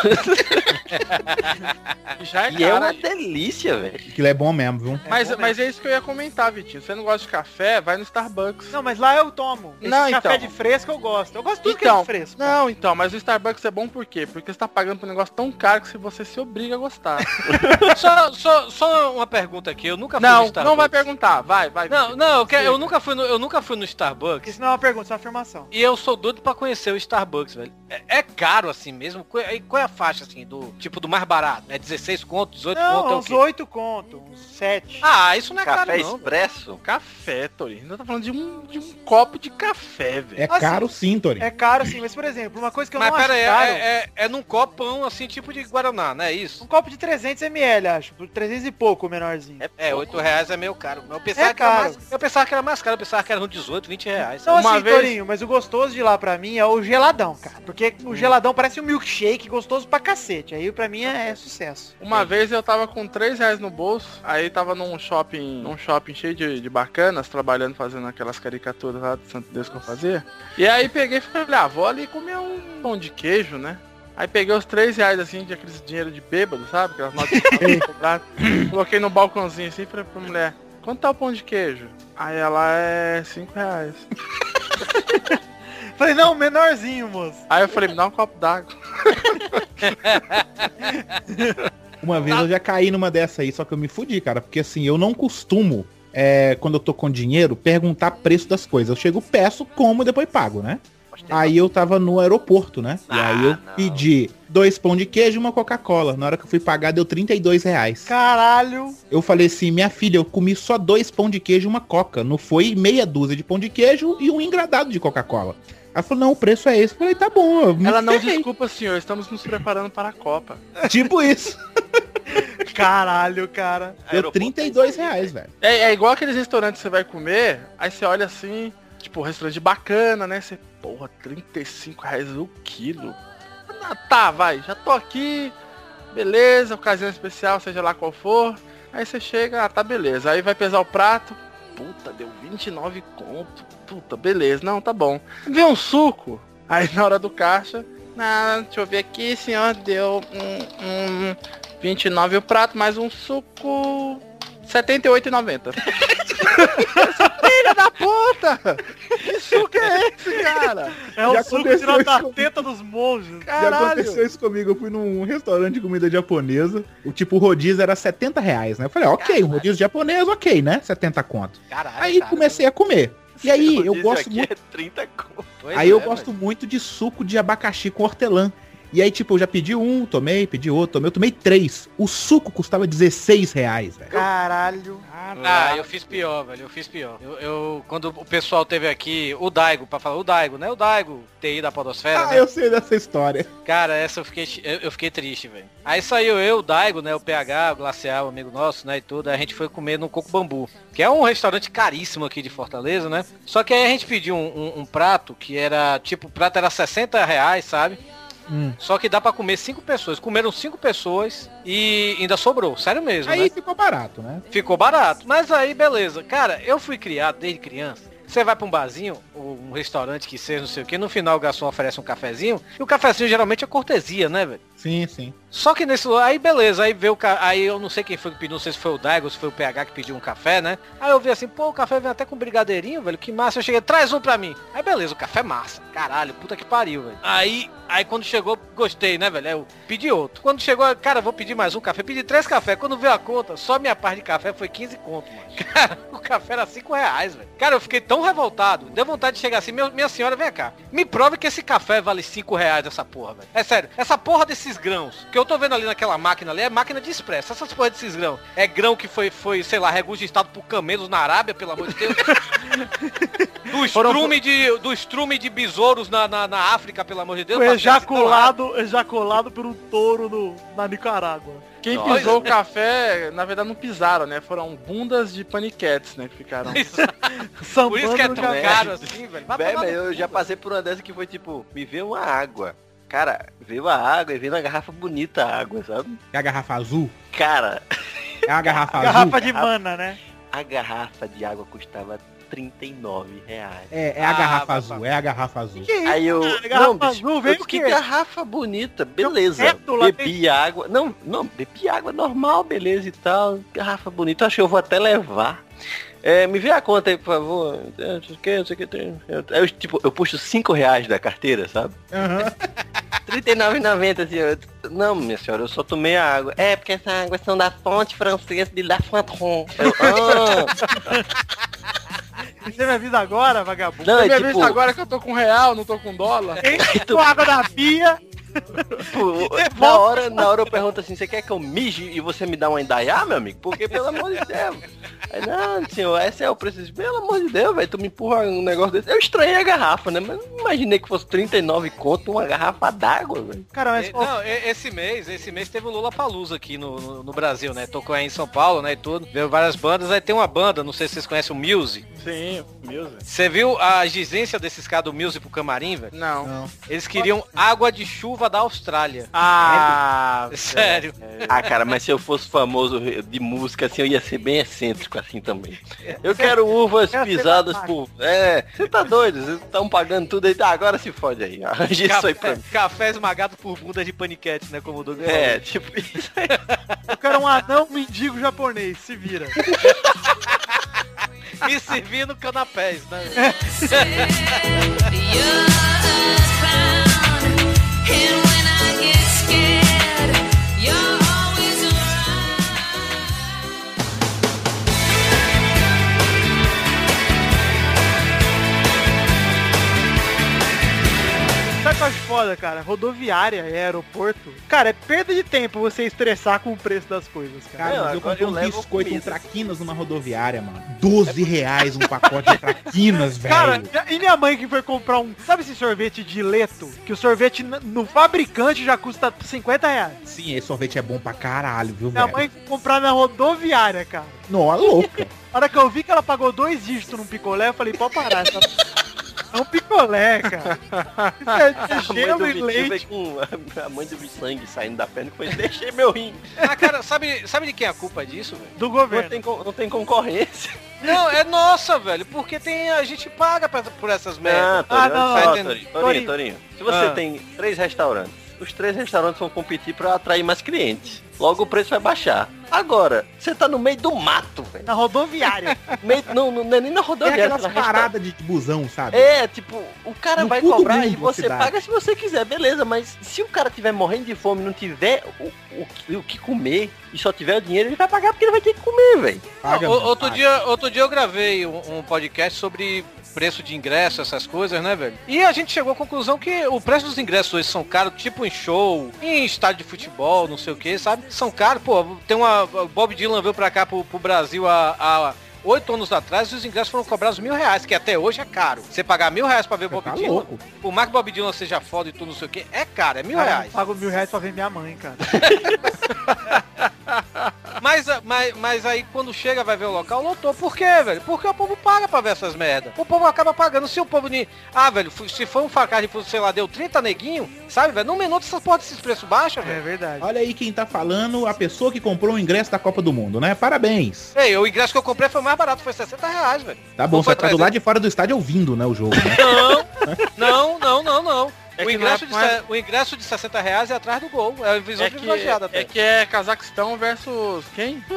Já é E é cara. uma delícia, velho. Aquilo é bom mesmo, viu? Mas, bom mesmo. mas é isso que eu ia comentar, Vitinho. Você não gosta de café, vai no Starbucks. Não, mas lá eu tomo. Esse Não, café então. de fresco eu gosto. Eu gosto de tudo que é Então, de fresco. cara. Não, então, mas o Starbucks é bom por quê? Porque você tá pagando por um negócio tão caro que se você se obriga a gostar. <laughs> Só, só, só uma pergunta aqui, eu nunca fui no não, Starbucks. não vai perguntar. Vai, vai. Não, não, eu, quero- eu nunca fui no, eu nunca fui no Starbucks. Isso não é uma pergunta, isso é uma afirmação. E eu sou doido pra conhecer o Starbucks, velho. É, é caro assim mesmo? Qual é, qual é a faixa assim do tipo do mais barato? É 16 conto, 18 Não, conto, é uns quê? 8 conto, uns 7. Ah, isso não é Café caro não. expresso. Café, Tori. Ainda tá falando de um, de um copo de café, velho. É Assim, caro sim, Torinho. É caro sim, mas por exemplo, uma coisa que eu Mas não pera acho aí, caro... é, é, é num copão assim, tipo de Guaraná, não é Um isso? copo de 300ml, acho. Por 300 e pouco, o menorzinho. É, 8 reais é meio caro. Eu pensava, É que era caro. mais, eu pensava que era mais caro, eu pensava que era uns 18, 20 reais. Então Uma assim, vez- Torinho, mas o gostoso de lá pra mim é o geladão, cara. Porque o geladão parece um milkshake gostoso pra cacete. Aí pra mim é, é sucesso. Uma vez eu tava com 3 reais no bolso, aí tava num shopping, num shopping cheio de, de bacanas, trabalhando, fazendo aquelas caricaturas lá do Santo Deus que eu fazia. E aí peguei e falei, ah, vou ali comer um pão de queijo, né? Aí peguei os 3 reais assim, de aqueles dinheiro de bêbado, sabe? Aquelas notas de <laughs> cobrado. Coloquei no balcãozinho assim e falei pra mulher, quanto tá o pão de queijo? Aí ela é 5 reais. <laughs> Falei, não, menorzinho, moço. Aí eu falei, me dá um copo d'água. <laughs> Uma vez eu já caí numa dessa aí, só que eu me fudi, cara. Porque assim, eu não costumo, é, quando eu tô com dinheiro, perguntar preço das coisas. Eu chego, peço, como e depois pago, né? Aí eu tava no aeroporto, né? e Ah, aí eu não. pedi dois pão de queijo e uma Coca-Cola. Na hora que eu fui pagar, deu 32 reais. Caralho. Eu falei assim, minha filha, eu comi só dois pão de queijo e uma coca. Não foi meia dúzia de pão de queijo e um engradado de Coca-Cola. Ela falou, não, o preço é esse. Eu falei, tá bom. eu me Ela não ferrei. desculpa, senhor, estamos nos preparando para a Copa. Tipo isso. <laughs> <laughs> Caralho, cara. Deu Aeroporto 32 reais, velho. É, é igual aqueles restaurantes que você vai comer, aí você olha assim, tipo, restaurante bacana, né? Você, porra, 35 reais o quilo. Ah, tá, vai, já tô aqui, beleza, ocasião especial, seja lá qual for. Aí você chega, ah, tá beleza. Aí vai pesar o prato, puta, deu 29 conto. Puta, beleza, não, tá bom. Vê um suco. Aí na hora do caixa, não, deixa eu ver aqui, senhor, deu um, um 29 o prato, mais um suco 78,90. Filha da puta! Que suco é esse, cara? É o Já suco aconteceu tirado da isso comigo. teta dos monges. Já aconteceu Caralho! isso comigo. Eu fui num restaurante de comida japonesa. O tipo, o rodízio era 70 reais, né? Eu falei, ok, um rodízio japonês, ok, né? 70 conto. Caralho. Aí cara. comecei a comer. E aí, eu gosto muito. É 30 conto. Pois Aí eu é, gosto muito de suco de abacaxi com hortelã. E aí, tipo, eu já pedi um, tomei, pedi outro, tomei, eu tomei três. O suco custava 16 reais, velho. Caralho. Ah, eu fiz pior, velho. Eu fiz pior. Eu, eu- quando o pessoal teve aqui, o Daigo, pra falar, o Daigo, né? O Daigo, TI da Podosfera, Ah, né? eu sei dessa história. Cara, essa eu fiquei, eu, eu fiquei triste, velho. Aí saiu eu, o Daigo, né? O PH, o Glacial, amigo nosso, né? E tudo. Aí a gente foi comer no Coco Bambu, que é um restaurante caríssimo aqui de Fortaleza, né? Só que aí a gente pediu um, um- um prato que era, tipo, o prato era 60 reais, sabe? Hum. Só que dá pra comer cinco pessoas. Comeram cinco pessoas e ainda sobrou. Sério mesmo, Aí né? ficou barato, né? Ficou barato. Mas aí, beleza. Cara, eu fui criado desde criança. Você vai pra um barzinho, ou um restaurante que seja, não sei o que, no final o garçom oferece um cafezinho, e o cafezinho geralmente é cortesia, né, velho? Sim, sim. Só que nesse aí beleza, aí veio o ca... aí eu não sei quem foi que pediu, não sei se foi o Daigo, se foi o PH que pediu um café, né? Aí eu vi assim, pô, o café vem até com brigadeirinho, velho, que massa. Eu cheguei, traz um pra mim. Aí beleza, o café é massa. Caralho, puta que pariu, velho. Aí, aí quando chegou, gostei, né, velho? Eu pedi outro. Quando chegou, cara, vou pedir mais um café. Pedi três cafés. Quando veio a conta, só minha parte de café foi 15 conto, mano. <laughs> Cara, o café era 5 reais, velho. Cara, eu fiquei tão revoltado. Deu vontade de chegar assim, minha senhora, vem cá. Me prove que esse café vale 5 reais essa porra, velho. É sério, essa porra desses grãos, que eu tô vendo ali naquela máquina ali, é máquina de expresso. Essas porra desses grãos. É grão que foi, foi sei lá, regurgitado por camelos na Arábia, pelo amor de Deus. <laughs> do estrume de, do estrume de besouros na, na, na África, pelo amor de Deus. Foi ejaculado, ejaculado por um touro no, na Nicarágua. Quem Nossa. pisou o café, na verdade não pisaram, né? Foram bundas de paniquetes, né? Que ficaram. <laughs> Por isso que é tão caro assim, velho. No eu já velho. passei por uma dessa que foi tipo, me vê uma água. Cara, veio a água e veio na garrafa bonita a água, sabe? É a garrafa azul? Cara, É a garrafa azul? Garrafa de mana, né? a garrafa de água custava 39 reais. É, é a Ah, garrafa azul, é a garrafa azul. Que isso? Aí eu. cara? Garrafa não, bicho, azul, veio que garrafa bonita, beleza. reto lá Bebi água. Não, não, bebi água normal, beleza e tal. Garrafa bonita, acho que eu vou até levar. É, me vê a conta aí, por favor. É, Não sei o que, não sei o que tem. Eu, eu, tipo, eu puxo 5 reais da carteira, sabe? Aham. <laughs> R$39,90, assim. eu- Não, minha senhora, eu só tomei a água. É, porque essa água são da fonte francesa de La Fontaine. Eu, ah, <laughs> Você me avisa agora, vagabundo. não, Você é me tipo, avisa agora que eu tô com real, não tô com dólar. <laughs> Enche com água da pia. tipo, <laughs> na hora, na hora eu pergunto assim, você quer que eu mije e você me dá uma indaiá, meu amigo? Porque, pelo amor de Deus. Aí, não, senhor, esse é o preço. Pelo amor de Deus, velho, tu me empurra um negócio desse. Eu estranhei a garrafa, né? Mas não imaginei que fosse 39 conto uma garrafa d'água, velho. Cara, mas Não, esse mês, esse mês teve o Lula Palusa aqui no, no, no Brasil, né? Tocou aí em São Paulo, né? E tudo. Veio várias bandas. Aí tem uma banda, não sei se vocês conhecem o Muse. Sim, music. Você viu a exigência desses caras do Muse pro camarim, velho? Não. Não. Eles queriam água de chuva da Austrália. Ah, Sério. Ah, cara, mas se eu fosse famoso de música, assim, eu ia ser bem excêntrico assim também. Eu quero uvas Eu pisadas por... É, você tá doido, vocês estão pagando tudo aí. Tá, agora se fode aí. Arranja isso aí pra Café, mim. café esmagado por bunda de paniquete, né? Como o Doug É, falou. tipo isso aí. eu quero um anão mendigo japonês, se vira. <laughs> Me servir no canapés, né? Sabe qual é foda, cara. Rodoviária e aeroporto. Cara, é perda de tempo você estressar com o preço das coisas, cara. Cara, Não, mas eu comprei eu um biscoito, um comida. traquinas numa rodoviária, mano. 12 reais um pacote de traquinas, <laughs> velho. Cara, e minha mãe que foi comprar um. Sabe esse sorvete de leto? Que o sorvete no fabricante já custa 50 reais. Sim, esse sorvete é bom pra caralho, viu, Minha velho? mãe foi comprar na rodoviária, cara. Nossa, louca. <laughs> Na hora que eu vi que ela pagou dois dígitos num picolé, eu falei, pode parar. essa- É um picolé, cara. Isso é, <laughs> gelo e leite. com a mãe do sangue saindo da perna e foi, deixei meu rim. Ah, cara, sabe, sabe de quem é a culpa disso, velho? Do Não governo. tem, co- não tem concorrência. Não, é nossa, velho. Porque tem, a gente paga pra- por essas merdas. Ah, Torinho, Ah, não, não. Torinho. Torinho, Torinho. Se você Ah. tem três restaurantes, os três restaurantes vão competir pra atrair mais clientes. Logo o preço vai baixar. Agora, você tá no meio do mato, velho. Na rodoviária. <laughs> Meio- Não, não, não é nem na rodoviária. aquelas na resta- paradas de busão, sabe? É, tipo, o cara No vai cobrar e você cidade. paga se você quiser, beleza, mas se o cara tiver morrendo de fome e não tiver o, o, que- o que comer e só tiver o dinheiro, ele vai pagar porque ele vai ter que comer, velho. Outro, paga. dia, outro dia eu gravei um, um podcast sobre preço de ingresso, essas coisas, né, velho? E a gente chegou à conclusão que o preço dos ingressos hoje são caros, tipo em show, em estádio de futebol, não sei o que, sabe? São caros, pô, tem uma... Bob Dylan veio pra cá, pro, pro Brasil, há... há Oito anos atrás, os ingressos foram cobrados mil reais, que até hoje é caro. Você pagar mil reais pra ver Bob Tá Dylan, louco. por mais que Bob Dylan seja foda e tudo, não sei o que, é caro, é mil Cara, eu reais. não pago mil reais pra ver minha mãe, cara. <laughs> Mas, mas, mas aí quando chega vai ver o local, lotou. Por quê, velho? Porque o povo paga pra ver essas merda. O povo acaba pagando. Se o povo... ni- Ah, velho, se for um facade, de sei lá, deu 30 neguinho, sabe, velho? Num minuto essas porra desses preços baixam, É velho. verdade. Olha aí quem tá falando, a pessoa que comprou o ingresso da Copa do Mundo, né? Parabéns. Ei, o ingresso que eu comprei foi mais barato, foi 60 reais, velho. Tá bom, Não você tá do 300. lado de fora do estádio ouvindo, né, o jogo, né? Não, não, não, não. É o, que ingresso não de, é mais- o ingresso de 60 reais é atrás do gol. É a visão É que, privilegiada até. é que é Cazaquistão versus quem? <laughs>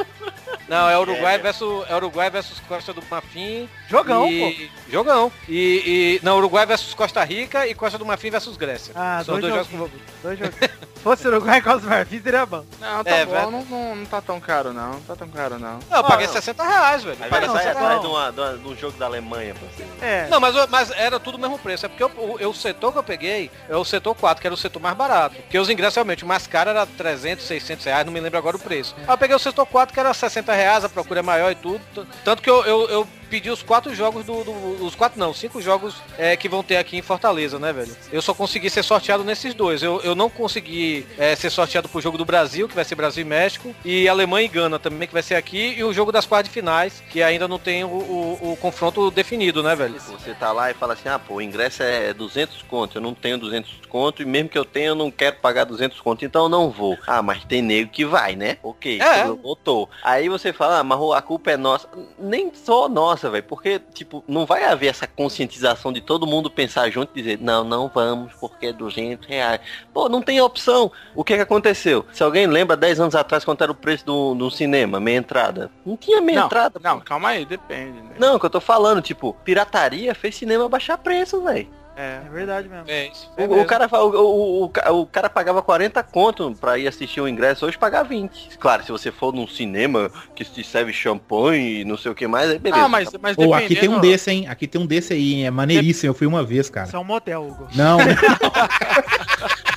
Não, é Uruguai versus é Uruguai versus Costa do Marfim. Jogão, e... Jogão. E, e não, Uruguai versus Costa Rica e Costa do Marfim versus Grécia. Ah, São dois dois jogos. jogos Dois jogos. Se fosse Uruguai e Costa do Marfim, seria bom. Não, tá É, bom, velho. não, não, não tá tão caro não, não tá tão caro não. Não, eu paguei não. 60 reais, velho. Aí Paguei vai sair 60 atrás reais. um jogo da Alemanha pra você. É. Não, mas, mas era tudo o mesmo preço. É porque eu- o, eu- o setor que eu peguei é o setor 4, que era o setor mais barato. Porque os ingressos realmente, o mais caro era 300, 600 reais, não me lembro agora o preço. Aí eu peguei o setor 4, que era 60 reais, a procura é maior e tudo. Tanto que eu, eu, eu pedi os quatro jogos do, do- Os quatro não, cinco jogos é, que vão ter aqui em Fortaleza, né, velho? Eu só consegui ser sorteado nesses dois. Eu, eu não consegui é, ser sorteado pro jogo do Brasil, que vai ser Brasil e México, e Alemanha e Gana também, que vai ser aqui, e o jogo das quartas de finais, que ainda não tem o, o- o confronto definido, né, velho? Você tá lá e fala assim, ah, pô, o ingresso é 200 conto, eu não tenho 200 conto, e mesmo que eu tenha, eu não quero pagar 200 conto, então eu não vou. Ah, mas tem nego que vai, né? Ok, É. eu votou. Aí você fala, ah, mas a culpa é nossa. Nem só nossa, velho, porque, tipo, não vai haver essa conscientização de todo mundo pensar junto e dizer, não, não vamos, porque é 200 reais. Pô, não tem opção. O que que aconteceu? Se alguém lembra 10 anos atrás quanto era o preço do, do cinema, meia entrada? Não tinha meia não, entrada. pô. não, calma aí, depende, né? Não, o que eu tô falando, tipo, pirataria fez cinema baixar preço, velho. É. É verdade mesmo. É isso. O, o cara, o, o, o, ca- o cara pagava 40 conto pra ir assistir o ingresso, hoje paga 20. Claro, se você for num cinema que te serve champanhe e não sei o que mais, aí beleza. Ah, mas, mas Pô, aqui tem um desse, hein? Aqui tem um desse aí, hein? É maneiríssimo. Eu fui uma vez, cara. Isso é um motel, Hugo. Não, <laughs>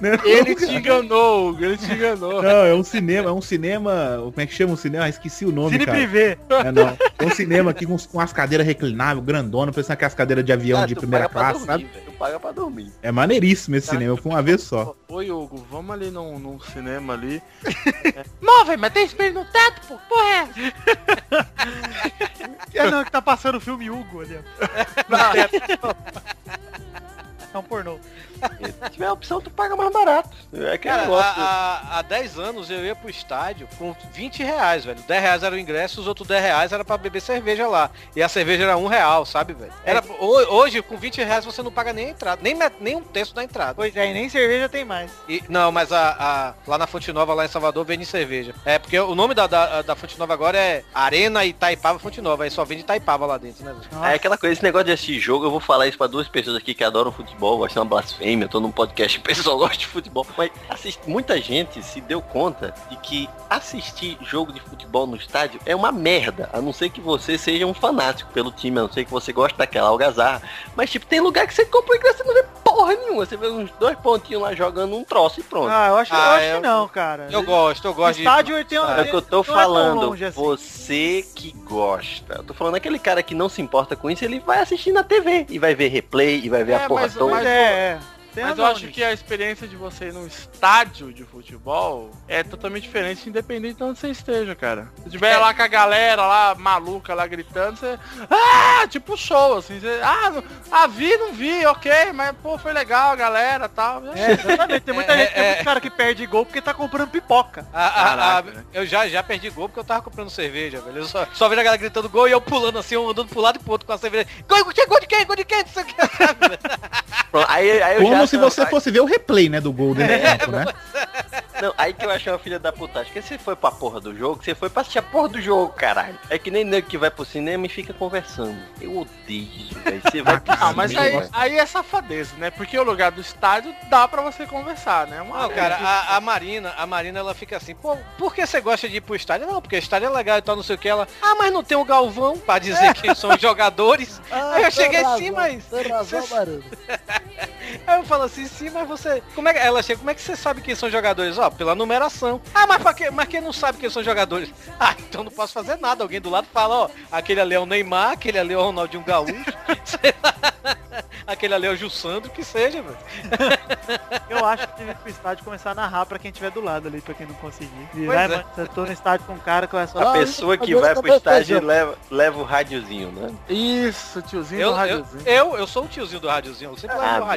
<laughs> Ele te enganou, Hugo, ele te enganou. não, é um cinema, é um cinema. Como é que chama o cinema? Ah, esqueci o nome, Cine cara. privê. É, não. É um cinema aqui com, com as cadeiras reclináveis, grandona, parecendo aquelas cadeiras de avião Ah, de primeira classe, dormir, sabe? Tu paga pra dormir. É maneiríssimo esse cinema. Eu fui uma vez só. Oi, Hugo, vamos ali num, num cinema ali. <laughs> Não, velho, mas tem espelho no teto, pô. Porra é? <laughs> É não, que tá passando o filme Hugo ali, ó. É um pornô. Se tiver a opção, tu paga mais barato. É aquele Cara, negócio. há, há, há 10 anos eu ia pro estádio com 20 reais, velho. 10 reais era o ingresso, os outros 10 reais era pra beber cerveja lá. E a cerveja era um real, sabe, velho? Era, ho- hoje, com 20 reais, você não paga nem a entrada, nem, nem um terço da entrada. Pois é, e nem cerveja tem mais. E- não, mas a, a- lá na Fonte Nova, lá em Salvador, vende cerveja. É, porque o nome da, da, da Fonte Nova agora é Arena Itaipava Fonte Nova. Aí só vende Itaipava lá dentro, né, velho? É aquela coisa, esse negócio de assistir jogo, eu vou falar isso pra duas pessoas aqui que adoram futebol, vai ser uma blasfêmia, eu tô num podcast, <laughs> o pessoal gosta de futebol, mas assiste, muita gente se deu conta de que assistir jogo de futebol no estádio é uma merda, a não ser que você seja um fanático pelo time, a não ser que você goste daquela algazarra, mas tipo, tem lugar que você compra e não vê porra nenhuma. Você vê uns dois pontinhos lá jogando um troço e pronto. Ah, eu acho, eu Ah, acho eu- que não, cara. Eu gosto, eu gosto de... Estádio ele tem um... É o que eu tô não é falando. longe assim. Você que gosta. Eu tô falando aquele cara que não se importa com isso, ele vai assistir na TV. E vai ver replay, e vai ver É, a porra mas- toda. Mas é, é. Tem Mas eu acho que a experiência de você ir num estádio de futebol é totalmente diferente, independente de onde você esteja, cara. Se tiver lá com a galera lá, maluca lá gritando, você. Ah! Tipo show, assim. Você, ah, não, ah, vi, não vi, ok, mas pô, foi legal a galera e tal. É, exatamente. Tem muita <laughs> É, gente, tem é, muito cara que perde gol porque tá comprando pipoca. A- a- a- eu já, já perdi gol porque eu tava comprando cerveja, velho. Eu só, só vi a galera gritando gol e eu pulando assim, um andando pro lado e pro outro com a cerveja. Gol, gol, gol de quem? Gol de quem? Não sei o que, sabe? Pronto, aí, aí eu Como já se acho- você aí- fosse ver o replay, né, do gol dentro do É, campo, né? <laughs> Não, aí que eu achei uma filha da putagem. Porque você foi pra porra do jogo, você foi pra assistir a porra do jogo, caralho. É que nem nego que vai pro cinema e fica conversando. Eu odeio isso, velho. Você vai <laughs> pro Ah, mas aí, aí é safadeza, né? Porque o lugar do estádio dá pra você conversar, né? Uma Não, cara, a, a Marina, a Marina, ela fica assim, pô, por que você gosta de ir pro estádio? Não, porque o estádio é legal e tal, não sei o que. Ela, ah, mas não tem o Galvão pra dizer <laughs> quem são os jogadores. Aí eu cheguei assim, mas... Tem razão, Marina. Aí eu falo assim, sim, mas você... Como é que... Ela chega, como é que você sabe quem são jogadores? Ó, pela numeração. Ah, mas, pra quê? mas quem não sabe quem são jogadores? <laughs> Ah, então não posso fazer nada. Alguém do lado fala, ó, aquele ali é o Neymar, <laughs> <laughs> aquele ali é o Ronaldinho Gaúcho, sei lá. Aquele ali é o Jussandro, que seja, velho. Eu acho que ir pro estádio começar a narrar pra quem tiver do lado ali, pra quem não conseguir. Pois Vai, é. mano, eu tô no estádio com um cara que a A falar. pessoa que vai pro estádio leva, leva o rádiozinho, né? Isso, tiozinho Eu, do eu, radiozinho. eu, eu sou o tiozinho do rádiozinho, eu sempre levo Ah, o meu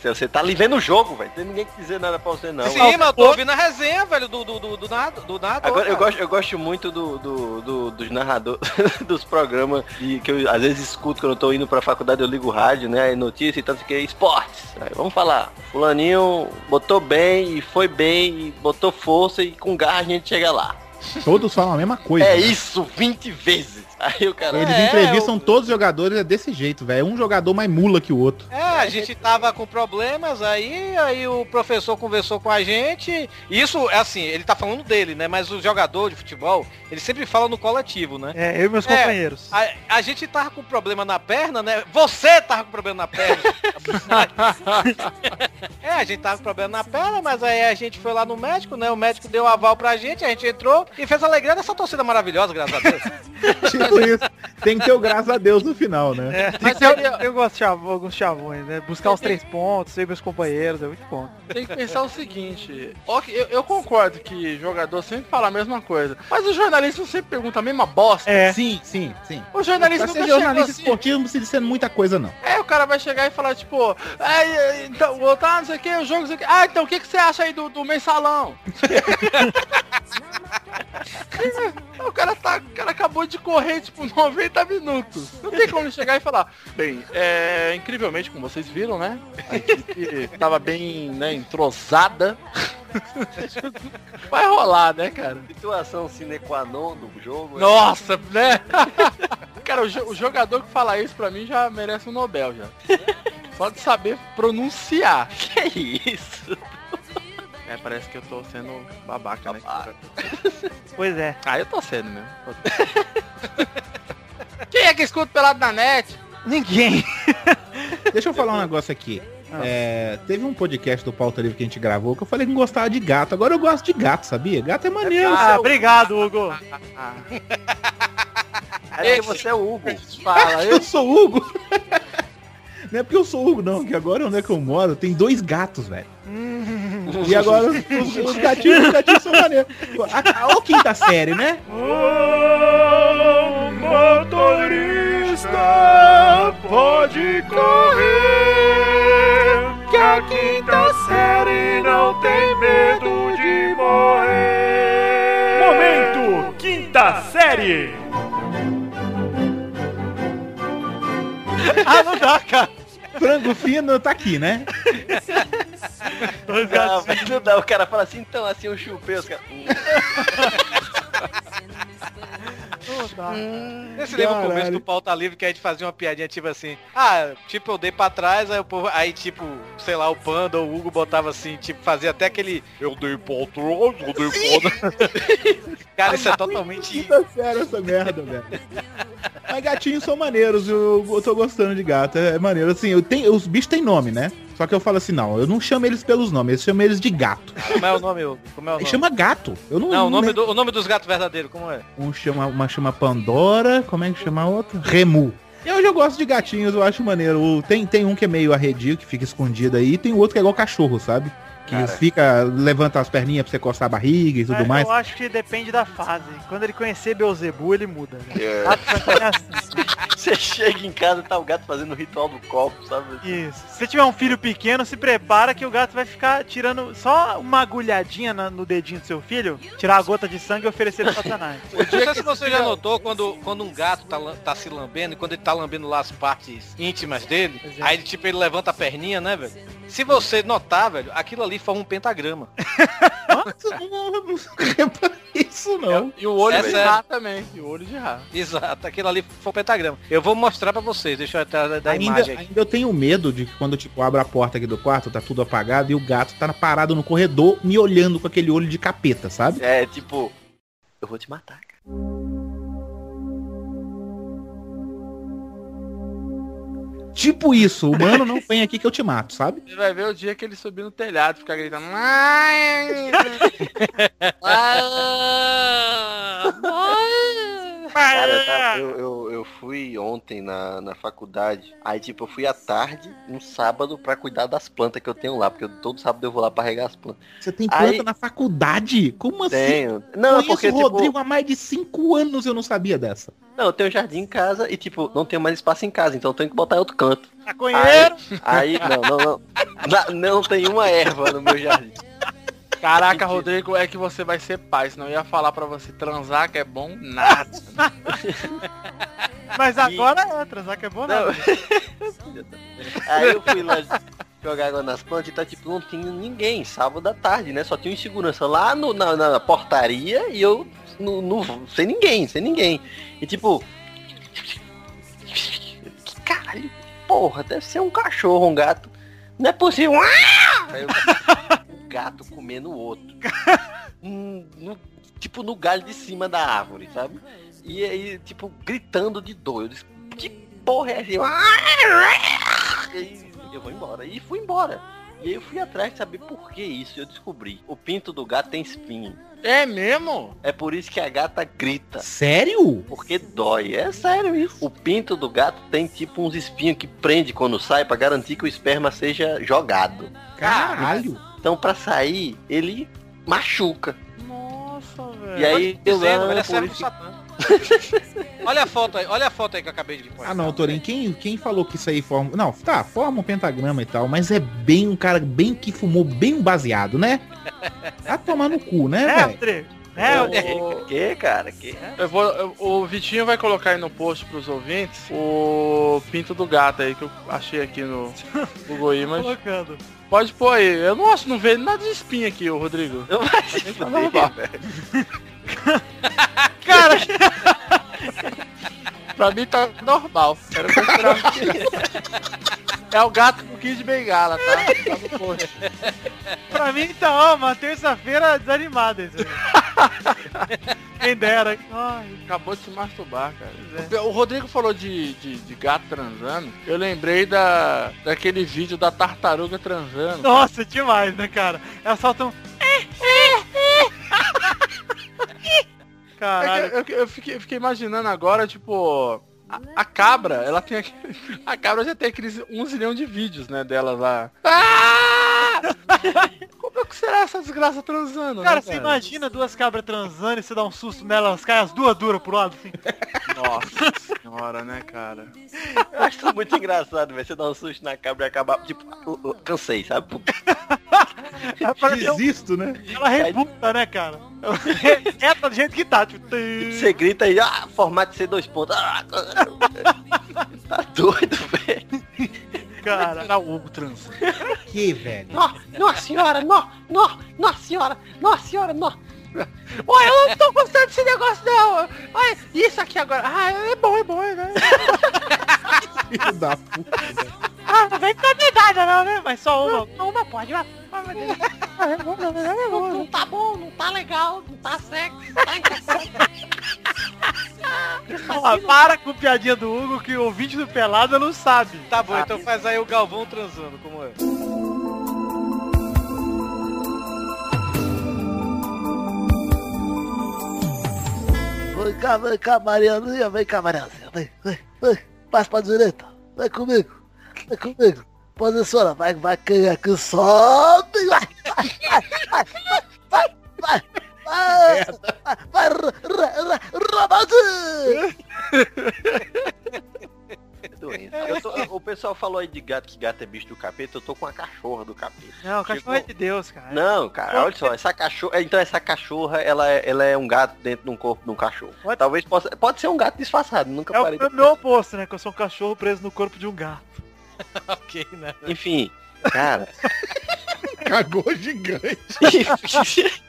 céu. Você tá ali vendo o jogo, velho. Tem ninguém que dizer nada pra você, não. Sim, mas eu tô ouvindo a resenha, velho, do, do, do, do nada, do nada. Agora, eu gosto, eu gosto muito do, do, do- dos narradores, <laughs> dos programas de- que eu às vezes escuto quando eu tô indo pra faculdade, eu ligo o rádio, né? Aí notícia e tanto que esportes. Aí, vamos falar. Fulaninho botou bem e foi bem e botou força e com garra a gente chega lá. Todos falam a mesma coisa. é né? isso, 20 vezes. Aí o cara. Eles É, entrevistam eu- todos os jogadores é desse jeito, velho. Um jogador mais mula que o outro. É, a gente tava com problemas aí, aí o professor conversou com a gente. Isso, é assim, ele tá falando dele, né? Mas o jogador de futebol, ele sempre fala no coletivo, né? É, eu e meus É. companheiros. A, a gente tava com problema na perna, né? Você tava com problema na perna. <laughs> é, a gente tava com problema na perna, mas aí a gente foi lá no médico, né? O médico deu um aval pra gente, a gente entrou e fez a alegria dessa torcida maravilhosa, graças a Deus. <laughs> Tipo isso. Tem que ter o graças a Deus no final, né? É, tem que ter- eu gosto de alguns chavões, né? Buscar os três pontos, ser meus companheiros, é muito bom. Tem que pensar o seguinte, ok, eu, eu concordo que jogador sempre fala a mesma coisa, mas o jornalista sempre pergunta a mesma bosta. É. Sim, sim, sim. O jornalista Pra ser nunca chegou jornalista assim. esportivo não precisa ser muita coisa, não. É, o cara vai chegar e falar, tipo, é, então, o outro, ah, não sei o que, o jogo, não sei o que. Ah, então o que, que você acha aí do, do mensalão? <laughs> o cara tá. O cara acabou de correr, tipo, 90 minutos. Não tem como ele chegar e falar. Bem, é. Incrivelmente, como vocês viram, né? A equipe tava bem, né, entrosada. <laughs> Vai rolar, né, cara? Situação sine qua non do jogo. é- Nossa, né? <laughs> Cara, o, jo- o jogador que fala isso pra mim já merece um Nobel já. Só de saber pronunciar. <laughs> Que isso? É, parece que eu tô sendo babaca, né? Babaca. Pois é. Ah, eu tô sendo mesmo. Quem é que escuta pelado na net? Ninguém. Deixa eu falar um negócio aqui. É, teve um podcast do Pauta Livre que a gente gravou que eu falei que não gostava de gato. Agora eu gosto de gato, sabia? Gato é maneiro. Ah, obrigado, Hugo. Ah, <laughs> É porque você é o Hugo. fala, eu Eu sou Hugo. <laughs> Não é porque eu sou Hugo, não, que agora onde é que eu moro tem dois gatos, velho. E agora os, os gatinhos, os gatinhos são maneiros. Pô, a- quinta série, né? O motorista pode correr, quinta série não tem medo de morrer. Momento quinta série. <laughs> Ah, não dá, cara. Frango fino tá aqui, né? Ah, mas não dá, o cara fala assim, então assim eu chupei os caras. Hum, Não dá. Você lembra o começo do pauta livre que a gente fazia uma piadinha tipo assim, ah, tipo, eu dei pra trás, aí o povo, aí tipo, sei lá, o Panda ou o Hugo botava assim, tipo, fazia até aquele. Eu dei pra trás, eu dei pra <laughs> Cara, isso é totalmente. Quinta série essa merda, velho. Mas Mas gatinhos são maneiros, eu, eu tô gostando de gato, é maneiro. Assim, eu tenho, os bichos têm nome, né? Só que eu falo assim, não, eu não chamo eles pelos nomes, eu chamo eles de gato. Como é o nome? Como é o Ele nome? chama gato. Eu não, Não, o nome, do, o nome dos gatos verdadeiros, como é? Um chama, uma chama Pandora, como é que chama a outra? Remu. E hoje eu gosto de gatinhos, eu acho maneiro. Tem, tem um que é meio arredio, que fica escondido aí, e tem outro que é igual cachorro, sabe? Que Cara. fica, levanta as perninhas pra você coçar a barriga e tudo É, mais. Eu acho que depende da fase. Quando ele conhecer Beuzebu, ele muda. Né? É. Você chega em casa tá o gato fazendo o ritual do copo, sabe? Isso. Se você tiver um filho pequeno, se prepara que o gato vai ficar tirando só uma agulhadinha na- no dedinho do seu filho, tirar a gota de sangue e oferecer pro satanás. Eu não sei se você já notou quando, quando um gato tá, tá se lambendo e quando ele tá lambendo lá as partes íntimas dele, é. aí tipo ele levanta a perninha, né, velho? Se você notar, velho, aquilo ali forma um pentagrama. <laughs> Nossa, não, isso não. E o olho É de sério. rato também. E o olho de rato. Exato, aquilo ali foi um pentagrama. Eu vou mostrar pra vocês, deixa eu atrás da Ainda, imagem aqui. ainda eu tenho medo de que quando tipo, eu abro a porta aqui do quarto, tá tudo apagado e o gato tá parado no corredor me olhando com aquele olho de capeta, sabe? É tipo, eu vou te matar, cara. Tipo isso, o mano não vem aqui que eu te mato, sabe? Você vai ver o dia que ele subir no telhado e ficar gritando. "Mãe!" <laughs> Cara, tá- eu, eu, eu fui ontem na, na faculdade. Aí, tipo, eu fui à tarde, um sábado, pra cuidar das plantas que eu tenho lá. Porque eu- todo sábado eu vou lá pra regar as plantas. Você tem planta Aí- na faculdade? Como assim? Tenho. Não, é Conheço porque, o tipo, Rodrigo há mais de cinco anos eu não sabia dessa. não, eu tenho jardim em casa e, tipo, não tenho mais espaço em casa. Então eu tenho que botar em outro canto. Maconheiro! Aí, não, não, não. Na- não tem uma erva no meu jardim. Caraca, Rodrigo, é que você vai ser pai, senão eu ia falar pra você transar que é bom nada. Mas agora é, transar que é bom Não. não. <laughs> Aí eu fui lá jogar água nas plantas e tá tipo, não tinha ninguém, sábado à tarde, né? Só tinha um segurança lá no, na, na portaria e eu no, no- sem ninguém, sem ninguém. E tipo. Que caralho, porra, deve ser um cachorro, um gato. Não é possível. <laughs> Aí eu- gato comendo o outro. <laughs> Hum, no- tipo no galho de cima da árvore, sabe? E aí, tipo, gritando de dor. Eu disse, que porra é essa? E aí, eu vou embora. E fui embora. E aí eu fui atrás de saber por que isso. E eu descobri. O pinto do gato tem espinho. É mesmo? É por isso que a gata grita. Sério? Porque dói. É sério isso. O pinto do gato tem tipo uns espinhos que prende quando sai pra garantir que o esperma seja jogado. Caralho. Então pra sair, ele machuca. Nossa, velho. E aí eu Dizendo, velho, é olha a foto aí, olha a foto aí que eu acabei de pôr. Ah não, Torinho, quem, quem falou que isso aí forma. Não, tá, forma um pentagrama e tal, mas é bem um cara bem que fumou bem baseado, né? Tá tomar no cu, né, É. É, Rodrigo. Que, que, cara? Que? Eu vou, eu- o Vitinho vai colocar aí no post pros ouvintes o pinto do gato aí que eu achei aqui no Google <laughs> Images. colocando. Pode pôr aí. Eu não acho, não vejo nada de espinha aqui, ô Rodrigo. Não vai se Tá fuder, normal. velho. Cara, <laughs> Pra mim tá normal. Era o que eu esperava. É o gato com Kid Bengala, tá? Tá no post. pra mim tá, ó, uma terça-feira desanimada isso aí. Quem dera. Ai, Acabou de se masturbar, cara. O Rodrigo falou de, de, de gato transando. Eu lembrei da, daquele vídeo da tartaruga transando. nossa, demais, né, cara? Elas soltam... Caralho. É que eu, eu fiquei, eu fiquei imaginando agora, tipo, a, a cabra, ela tem aquele, <laughs> A cabra já tem aqueles um zilhão de vídeos, né, dela lá. Ah! <laughs> Como é que será essa desgraça transando, Cara, né, você imagina duas cabras transando e você dá um susto nelas, elas caem as duas duras pro lado, assim. <laughs> Nossa senhora, né, cara? Eu acho isso muito engraçado, velho. Você dá um susto na cabra e acabar. Tipo, cansei, sabe? Um- Desisto, né? Ela rebuta, né, cara? <laughs> Reta do jeito que tá, tipo... Você grita aí, ah, formato C dois pontos. Ah, <laughs> tá doido, velho. Cara, Era o Hugo transando. Que, velho? Nó, nossa senhora, nó, nó, nossa senhora, nossa senhora, nó. Olha, eu não tô gostando desse negócio não. Olha, isso aqui agora. Ah, é bom, é bom, né? <laughs> Filho da puta, velho. Ah, não vem com candidato não, né? Mas só uma. Uma pode, uma. Não tá bom, não tá legal, não tá sexy, tá. Ah, para com piadinha do Hugo que o ouvinte do Pelada não sabe. Tá bom, então faz aí o Galvão transando, como é? Vem cá, vem cá, Marianinha, vem cá, Marianinha, vem, vem, vem, mais pra direita, vem comigo, vem comigo. Posiciona, vai, vai, quem aqui sobe, vai, vai, vai, vai, vai, vai, vai, vai, vai, vai, tô- o pessoal falou aí de gato que gato é bicho do capeta, eu tô com a cachorra do capeta. Não, o cachorro é de Deus, cara. Não, cara, olha só, essa cachorra. Então essa cachorra, ela é, ela é um gato dentro de um corpo de um cachorro. Pode- Talvez possa. Pode ser um gato disfarçado, nunca É parei. o meu oposto, né? Que eu sou um cachorro preso no corpo de um gato. <laughs> ok, né? Enfim, cara. <laughs> Cagou gigante. <laughs>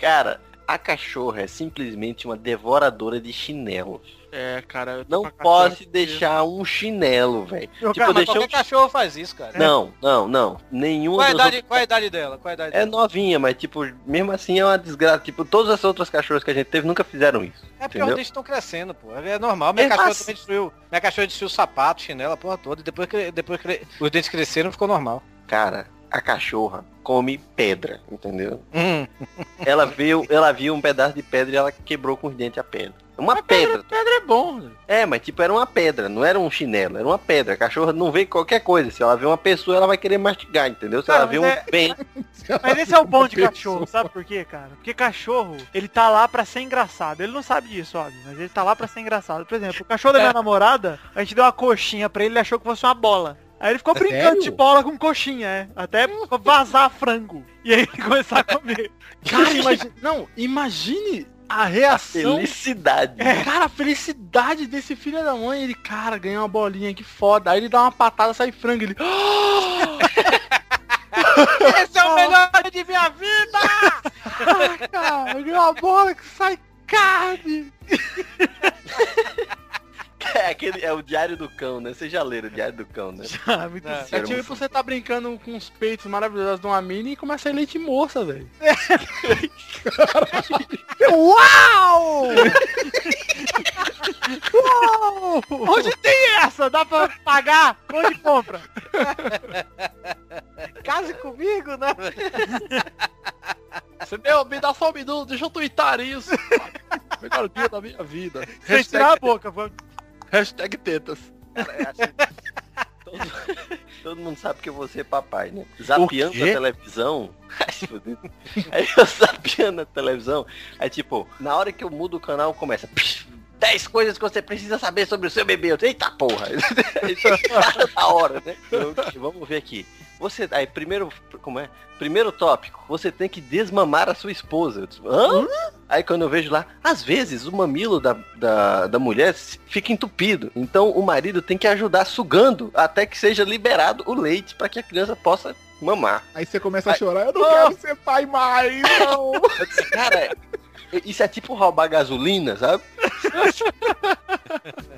cara, a cachorra é simplesmente uma devoradora de chinelos. É, cara, eu tô Não pode deixar um chinelo, velho. Tipo, Cara, qualquer cachorro faz isso, cara. Não, não, não. Nenhuma Qual a, das idade, outras- qual a idade dela? Qual a idade É dela? novinha, mas tipo, mesmo assim é uma desgraça. Tipo, todas as outras cachorras que a gente teve nunca fizeram isso. É porque entendeu? os dentes estão crescendo, pô. É normal. Minha É, cachorra também destruiu. Minha cachorra destruiu sapato, chinela, a porra toda. E depois que, depois que os dentes cresceram, ficou normal. Cara, a cachorra come pedra, entendeu? Hum. Ela viu, ela viu um pedaço de pedra e ela quebrou com os dentes a pedra. Uma pedra. Pedra é bom, velho. É, mas tipo, era uma pedra, não era um chinelo, era uma pedra. A cachorra não vê qualquer coisa. Se ela vê uma pessoa, ela vai querer mastigar, entendeu? Se ela vê um é- bem. <laughs> Mas esse é o bom de cachorro, sabe por quê, cara? Porque cachorro, ele tá lá pra ser engraçado. Ele não sabe disso, óbvio, mas ele tá lá pra ser engraçado. Por exemplo, o cachorro da minha namorada, a gente deu uma coxinha pra ele, ele achou que fosse uma bola. Aí ele ficou brincando Sério? de bola com coxinha, é. Até <laughs> vazar frango. E aí ele começar a comer. Cara, imagine... Não, imagine a reação. Felicidade. Cara, a felicidade desse filho da mãe, ele, cara, ganhou uma bolinha, que foda. Aí ele dá uma patada, sai frango, ele. <gasps> Esse é o melhor de minha vida! Ah, cara, ganhou uma bola que sai carne. <laughs> <laughs> É, aquele, é o diário do cão, né? Vocês já leram o diário do cão, né? <laughs> Ah, muito É. É tipo você tá brincando com os peitos maravilhosos de uma mina e começa a ir leite moça, velho. <laughs> Uau! Uau! Onde tem essa? Dá pra pagar? Onde compra? Case comigo, né? Você deu, me dá só um minuto, deixa eu twittar isso. Melhor dia da minha vida. Sem tirar a boca. vamos- Hashtag tetas. Cara, é assim, todo, todo mundo sabe que eu vou ser papai, né? Zapeando quê? a televisão. <laughs> Aí eu zapeando a televisão. Aí tipo, na hora que eu mudo o canal, começa. "Psh, 10 coisas que você precisa saber sobre o seu bebê. Eu, Eita porra! <laughs> na hora, né? Eu, vamos ver aqui. Você. Aí, primeiro. Como é? Primeiro tópico, você tem que desmamar a sua esposa. Disse, Hã? Aí quando eu vejo lá, às vezes o mamilo da, da, da mulher fica entupido. Então o marido tem que ajudar sugando até que seja liberado o leite para que a criança possa mamar. Aí você começa a chorar, eu não quero ser pai mais, não. <laughs> Eu disse, Cara, isso é tipo roubar gasolina, sabe? <laughs>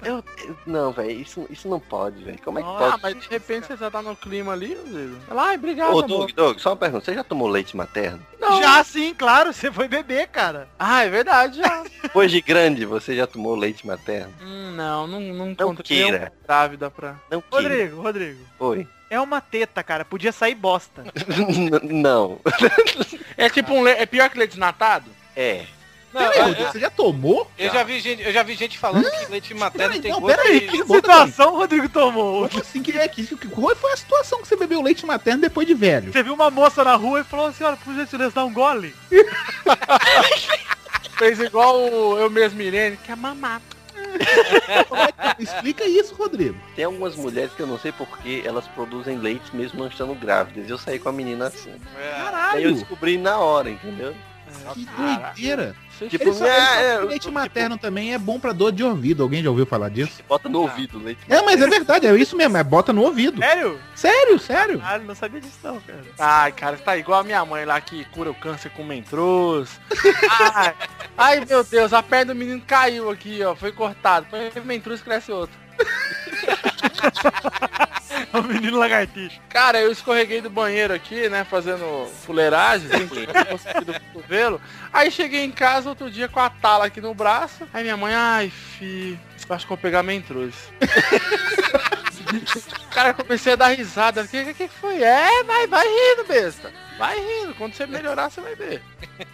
Eu, eu- não, velho, isso, isso não pode, velho. Como é que Ah, pode? mas de repente você já tá no clima ali, Rodrigo. Ai, obrigado, Ô. Doug, Doug, só uma pergunta. Você já tomou leite materno? Não. Já sim, claro, você foi beber, cara. Ah, é verdade, já. <laughs> Depois de grande, você já tomou leite materno? hum, não, não, não, Não queira. grávida pra... Não queira. Rodrigo, Rodrigo. Oi. É uma teta, cara. Podia sair bosta. <laughs> não. É tipo um le... é pior que leite desnatado? É. Não, Peraí, eu, Rodrigo, você já tomou? eu já vi gente, eu já vi gente falando que leite materno Peraí, tem não, gosto peraí, de... que Que situação o Rodrigo tomou? Como assim que é que, que- Qual foi a situação que você bebeu leite materno depois de velho? Você viu uma moça na rua e falou, senhora, por gentileza, dá um gole? <laughs> Fez igual o eu mesmo, Irene, que é mamar. Como é que- Explica isso, Rodrigo. Tem algumas mulheres que eu não sei porque elas produzem leite mesmo não estando grávidas. Eu saí com a menina assim. É. Aí eu Caralho, descobri na hora, entendeu? que doideira. Tipo, só, é, só- é, leite tipo, materno também é bom pra dor de ouvido. Alguém já ouviu falar disso? Bota no ouvido o leite. É, mas é verdade, é isso mesmo, é bota no ouvido. Sério? Sério, sério. Ah, não sabia disso não, cara. Ai, cara, você tá igual a minha mãe lá que cura o câncer com mentruz. Ai, <laughs> ai, meu Deus, a perna do menino caiu aqui, ó. Foi cortado. Foi mentruz, cresce outro. <laughs> o menino lagartixa. Cara, eu escorreguei do banheiro aqui, né, fazendo fuleiragem, assim, do cotovelo. Aí cheguei em casa outro dia com a tala aqui no braço. Aí minha mãe, ai, fi, acho que vou pegar mentruz. <laughs> Cara, comecei a dar risada. O que, que que foi? É, vai, vai rindo, besta. Vai rindo. Quando você melhorar, você vai ver.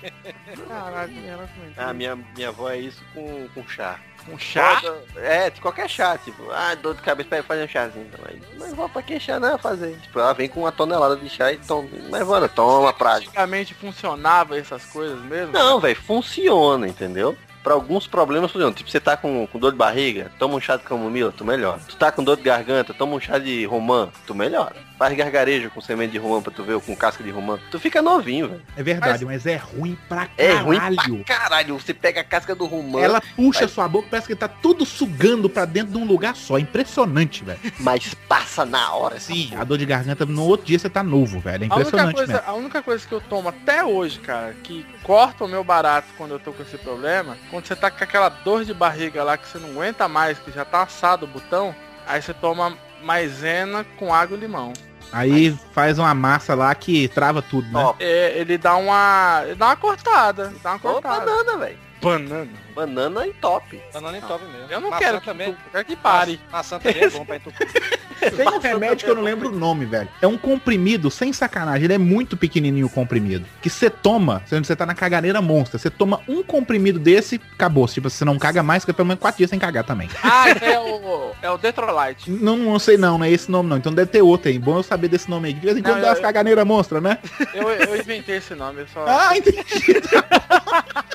<laughs> Caralho, ela. Ah, minha, minha avó é isso com, com chá. Um chá? Foda- É, de qualquer chá, tipo, ah, dor de cabeça, pega fazer um chazinho. Então, aí, mas vó, pra que chá não fazer? Tipo, ela vem com uma tonelada de chá e toma. Mas, mano, toma prática. Antigamente funcionava essas coisas mesmo? Não, velho, funciona, entendeu? Pra alguns problemas funciona. Tipo, você tá com, com dor de barriga, toma um chá de camomila, tu melhora. Tu tá com dor de garganta, toma um chá de romã, tu melhora. Faz gargarejo com semente de romã pra tu ver, ou com casca de romã. Tu fica novinho, velho. É verdade, mas, é ruim pra É caralho. ruim pra caralho. Você pega a casca do romã, Ela puxa Mas- sua boca, parece que tá tudo sugando pra dentro de um lugar só. Impressionante, velho. mas passa na hora. Sim, porra. a dor de garganta no outro dia você tá novo, velho. É A única, impressionante coisa, a única coisa que eu tomo até hoje, cara, que corta o meu barato quando eu tô com esse problema, quando você tá com aquela dor de barriga lá que você não aguenta mais, que já tá assado o botão, aí você toma maisena com água e limão. Aí faz uma massa lá que trava tudo, né? Ó, É, ele dá uma. Ele dá uma cortada. Dá uma Ô, cortada. banana, velho. Banana. Banana e top. Banana em top mesmo. Eu não Maçã quero que, também. tu- eu quero que pare. Maçã também é bom pra entupir. <laughs> Tem um remédio que eu não lembro o nome, velho. É um comprimido, sem sacanagem. Ele é muito pequenininho o comprimido. Que você toma, você tá na caganeira monstra, você toma um comprimido desse, acabou. Tipo, você não caga mais, fica pelo menos quatro dias sem cagar também. Ah, esse é o. É o Detrolite. Não, não sei não, não é esse nome não. Então deve ter outro aí. Bom eu saber desse nome aí. De vez em quando dá umas caganeiras monstra, né? Eu, eu inventei esse nome. Eu só... Ah, entendi.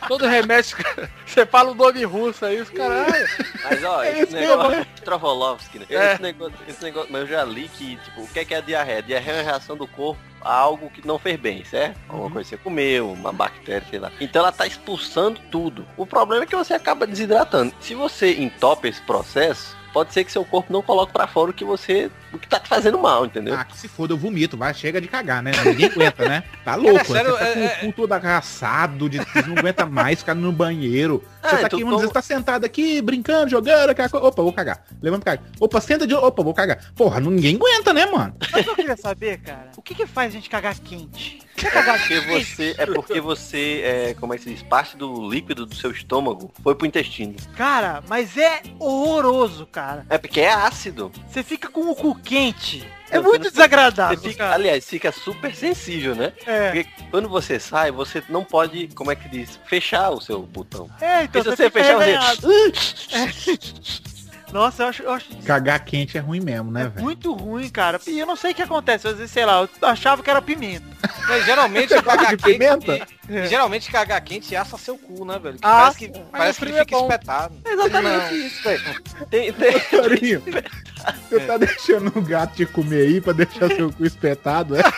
Todo remédio. Você fala o nome russo aí, os caralho. Mas ó, É esse negócio. Trovolovsky, né? É. Esse, negócio, esse negócio. Mas eu já li que, tipo, o que é que é a diarreia? Diarreia é uma reação do corpo a algo que não fez bem, certo? Alguma coisa que você comeu, uma bactéria, sei lá. Então ela tá expulsando tudo. O problema é que você acaba desidratando. Se você entope esse processo, pode ser que seu corpo não coloque pra fora o que você. O que tá te fazendo mal, entendeu? Ah, que se foda, eu vomito. Vai, chega de cagar, né? Ninguém aguenta, né? <laughs> Tá louco. sério, você tá com é- o cu todo agaçado, de, você não aguenta mais ficar no banheiro. Você Ah, tá então aqui, vezes tá sentado aqui, brincando, jogando, aquela coisa. Opa, vou cagar. Levanta caga. Opa, senta de Opa, vou cagar. Porra, ninguém aguenta, né, mano? Que eu queria saber, cara? O que que faz a gente cagar quente? Quer É porque você, é porque você, é, como é que se diz, parte do líquido do seu estômago foi pro intestino. Cara, mas é horroroso, cara. É porque é ácido. Você fica com o cu quente. É muito você desagradável, fica, cara. aliás, fica super sensível, né? É, Porque quando você sai, você não pode, como é que diz, fechar o seu botão. é, então Porque você, se você fechar, você... <laughs> Nossa, eu acho, eu acho Cagar quente é ruim mesmo, né, é velho? muito ruim, cara. E eu não sei o que acontece. Às vezes, sei lá, eu achava que era pimenta. Mas geralmente <laughs> Você gosta cagar de quente. pimenta? e- e geralmente cagar quente assa seu cu, né, velho? Que Ah, parece que, parece que ele é fica bom. espetado. É exatamente isso, velho. <laughs> Tem, tem... Torinho, você tá deixando o gato te comer aí pra deixar seu cu espetado, é? <laughs>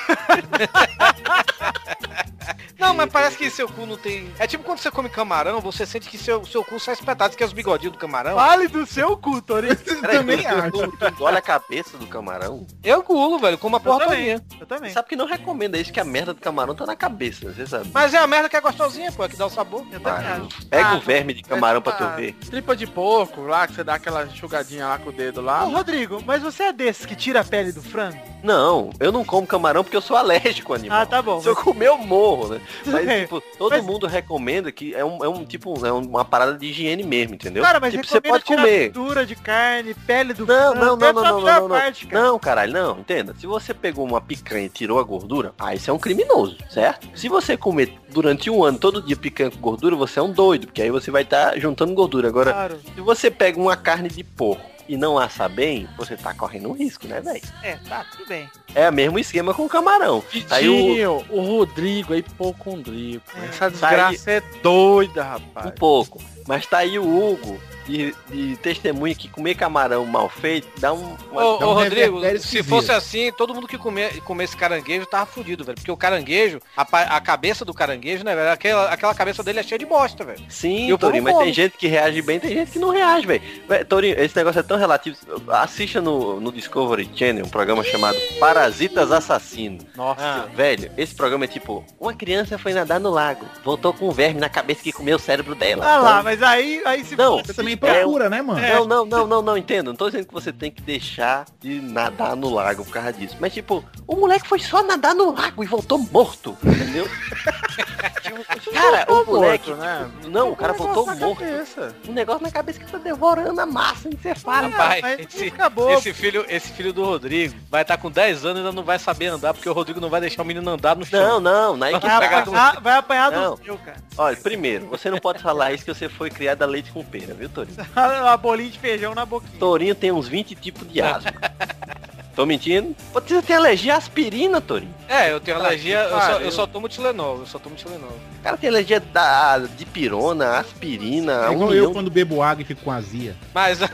Não, mas parece que seu cu não tem. É tipo quando você come camarão, você sente que seu, seu cu sai espetado, que é os bigodinhos do camarão. Fale do seu cu. <laughs> Peraí, também tu- acho. Tu, tu engole a cabeça do camarão. Eu gulo, velho, como a porra também. todinha. Eu também. Sabe que não recomenda isso, que a merda do camarão tá na cabeça, você sabe? Mas é a merda que é gostosinha, pô, é que dá o sabor. Eu também Ah, acho. Pega Ah, o verme de camarão pra tu Ah, ver. Tripa de porco lá, que você dá aquela enxugadinha lá com o dedo lá. Ô, Rodrigo, mas você é desses que tira a pele do frango? Não, eu não como camarão porque eu sou alérgico ao animal. Ah, tá bom. Se eu comer, eu morro, né? <laughs> Mas, tipo, todo Mas- mundo recomenda que é um, é um tipo, é uma parada de higiene mesmo, entendeu? Cara, mas tipo, você pode comer. gordura de carne, pele do Não, frango. não, não, é não, não, não, não. parte, cara. Não, caralho, não, entenda. Se você pegou uma picanha e tirou a gordura, aí você é um criminoso, certo? Se você comer durante um ano todo dia picanha com gordura, você é um doido, porque aí você vai estar juntando gordura. Agora, Claro. se você pega uma carne de porco e não assa bem, você tá correndo um risco, né, velho? É, tá, tudo bem. É o mesmo esquema com o camarão. Aí o, Vitinho, o Rodrigo é hipocondríaco. É. Essa desgraça é doida, rapaz. um pouco. Mas tá aí o Hugo de, de testemunha que comer camarão mal feito dá um. uma- Ô, É um ô Rodrigo, se esquisito. fosse assim, todo mundo que comer, comesse caranguejo tava fudido, velho. Porque o caranguejo, a, a cabeça do caranguejo, né, velho? Aquela, aquela cabeça dele é cheia de bosta, velho. Sim, E Torinho, mas come. tem gente que reage bem, tem gente que não reage, velho. Torinho, esse negócio é tão relativo. Assista no, no Discovery Channel um programa chamado Parasitas Assassinos. Nossa. Ah, velho, esse programa é tipo, uma criança foi nadar no lago, voltou com um verme na cabeça que comeu o cérebro dela. Ah lá, Então, mas mas aí, aí se Não, Você também É, procura, né, mano? Não, não, não, não, não, entendo. Não tô dizendo que você tem que deixar de nadar no lago por causa disso. Mas tipo, o moleque foi só nadar no lago e voltou morto, entendeu? <laughs> Tipo, cara, o moleque. morto, né? Não, o cara voltou morto. cabeça. Um negócio na cabeça que tá devorando a massa encefálica. Rapaz, mas esse, acabou. esse filho, esse filho do Rodrigo vai estar com 10 anos e ainda não vai saber andar, porque o Rodrigo não vai deixar o menino andar no chão. Não, não, não é que Vai apanhar, vai apanhar Não. do seu, cara. Olha, primeiro, você não pode falar isso que você foi criado a leite com pera, viu, Torinho? <laughs> A bolinha de feijão na boquinha. Torinho tem uns 20 tipos de asma. <laughs> Tô mentindo? Você tem alergia à aspirina, Torinho. É, eu tenho alergia, eu só, eu só tomo Tilenol, eu só tomo Tilenol. O cara tem alergia da, de pirona, aspirina, É um igual milhão eu quando bebo água e fico com azia. Mas. <laughs>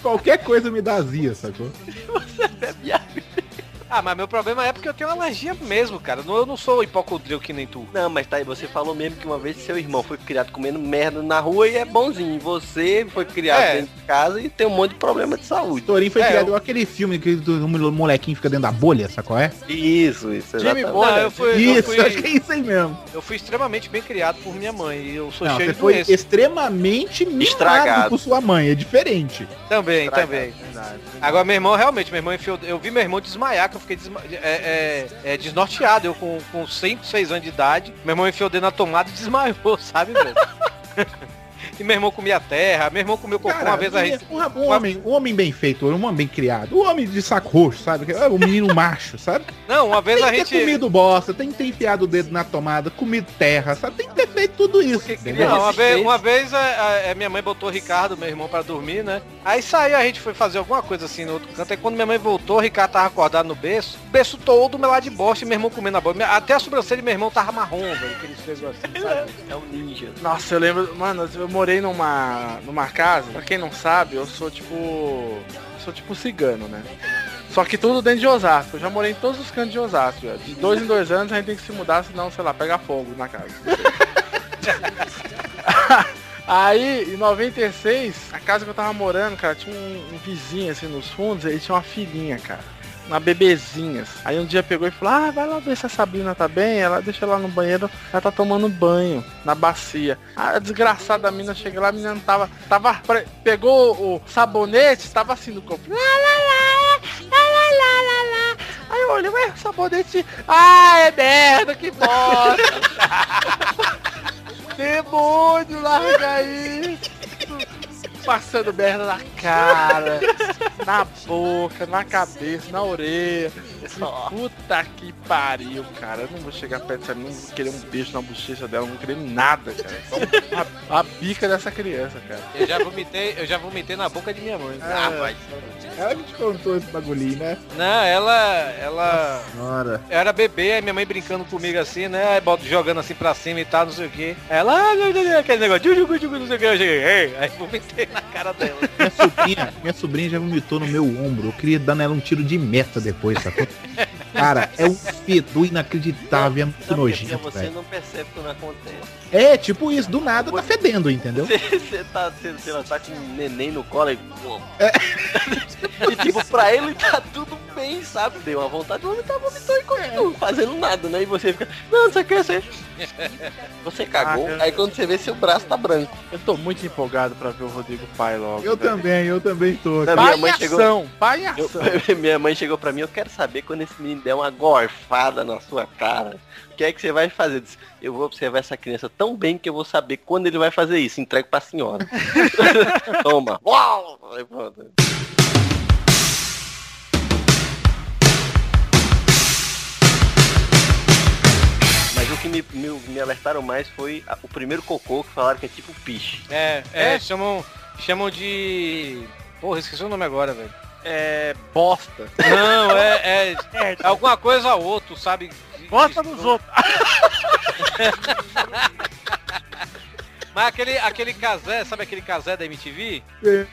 Qualquer coisa me dá azia, sacou? Ah, mas meu problema é porque eu tenho alergia mesmo, cara. Não- Eu não sou hipocondríaco que nem tu. Não, mas tá aí, você falou mesmo que uma vez seu irmão foi criado comendo merda na rua e é bonzinho. Você foi criado É. dentro de casa e tem um monte de problema de saúde. Torinho foi É, criado eu- aquele filme que o molequinho fica dentro da bolha, sabe qual é? Isso, isso, Jimmy. Bolha. Não, eu fui, eu Isso, acho que fui, é isso aí mesmo. eu fui extremamente bem criado por minha mãe. E eu sou Não, cheio você de foi doenças. extremamente Estragado. por sua mãe, é diferente. Também, Estragado. também. Agora meu irmão, realmente, meu irmão enfiou. Eu vi meu irmão desmaiar, que eu fiquei desma- é, é, é, desnorteado. Eu com, com 5, 6 anos de idade, meu irmão enfiou o dedo na tomada e desmaiou, <laughs> sabe, velho? E meu irmão comia terra, meu irmão comeu cocô uma vez a gente. um, um homem, um homem bem feito, um homem bem criado, um homem de saco roxo, sabe? É um menino <laughs> macho, sabe? Não, uma vez Tem a que ter gente. comido bosta, tem que ter enfiado o dedo na tomada, comido terra, sabe? Tem que ter feito tudo isso. entendeu? Não, uma vez, uma vez a, a- minha mãe botou o Ricardo, meu irmão, pra dormir, né? Aí saiu, a gente foi fazer alguma coisa assim no outro canto. Aí quando minha mãe voltou, o Ricardo tava acordado no berço. O berço todo melado de bosta e meu irmão comendo a bola. Até a sobrancelha de meu irmão tava marrom, velho. Que ele fez assim, sabe? É um ninja. Nossa, eu lembro, mano, eu morei numa, numa casa, pra quem não sabe, eu sou tipo. sou tipo cigano, né? Só que tudo dentro de Osasco. Eu já morei em todos os cantos de Osasco. já. De dois em dois anos a gente tem que se mudar, senão, sei lá, pega fogo na casa. <laughs> Aí, em 96, a casa que eu tava morando, cara, tinha um, um vizinho assim nos fundos, ele tinha uma filhinha, cara. Uma bebezinha. Aí um dia pegou e falou, ah, vai lá ver se a Sabrina tá bem. Ela deixa ela no banheiro, ela tá tomando banho na bacia. A desgraçada da mina chega lá, a menina tava. Tava. Pegou o sabonete, tava assim no corpo. Lá, lá, lá, lá, lá, lá, lá, lá. Aí eu olhei, ué, sabonete. Ah, é merda, que bosta. <laughs> Demônio, larga aí. Passando merda na cara, na boca, na cabeça, na orelha. Puta que pariu, cara. Eu não vou chegar perto dessa menina, não vou querer um beijo na bochecha dela, não vou querer nada, cara. Só a, a bica dessa criança, cara. Eu já vomitei, eu já vomitei na boca de minha mãe. Ah, vai. Ela que te contou esse bagulhinho, né? Não, ela. ela. Senhora. Eu era bebê, aí minha mãe brincando comigo assim, né? Aí bota- jogando assim pra cima e tal, não sei o que. Ela, ah, aquele negócio, não sei o que. Eu cheguei, ei, aí vomitei <laughs> na cara dela. Minha sobrinha, minha sobrinha já vomitou no meu ombro. Eu queria dar nela um tiro de meta depois, sacou? Cara, é um fedor inacreditável, é muito nojento, você velho. não percebe quando acontece. É, tipo isso, do nada tá fedendo, entendeu? Você, você tá, você, sei lá, tá com um neném no colo e... <laughs> e tipo, pra ele tá tudo bem, sabe? Deu uma vontade de vomitar, vomitou e continua fazendo nada, né? E você fica, não, você quer <laughs> ser... Você cagou, Ah, aí quando você vê, seu braço tá branco. Eu tô muito empolgado pra ver o Rodrigo pai logo. Eu velho. também, eu também tô. Pai minha mãe chegou... ação, pai Eu- ação. <laughs> minha mãe chegou pra mim, eu quero saber quando esse menino der uma gorfada na sua cara. O que é que você vai fazer? Eu vou observar essa criança tão bem que eu vou saber quando ele vai fazer isso. Entrego pra senhora. <laughs> Toma. Uau! Mas o que me, me, me alertaram mais foi a- o primeiro cocô que falaram que é tipo piche. É, é, chamam. Chamam de. Porra, esqueci o nome agora, velho. É. bosta. Não, é, é, é alguma coisa ou outro, sabe? De- Bosta de- nos outros. <laughs> Mas aquele, aquele casé, sabe aquele casé da MTV?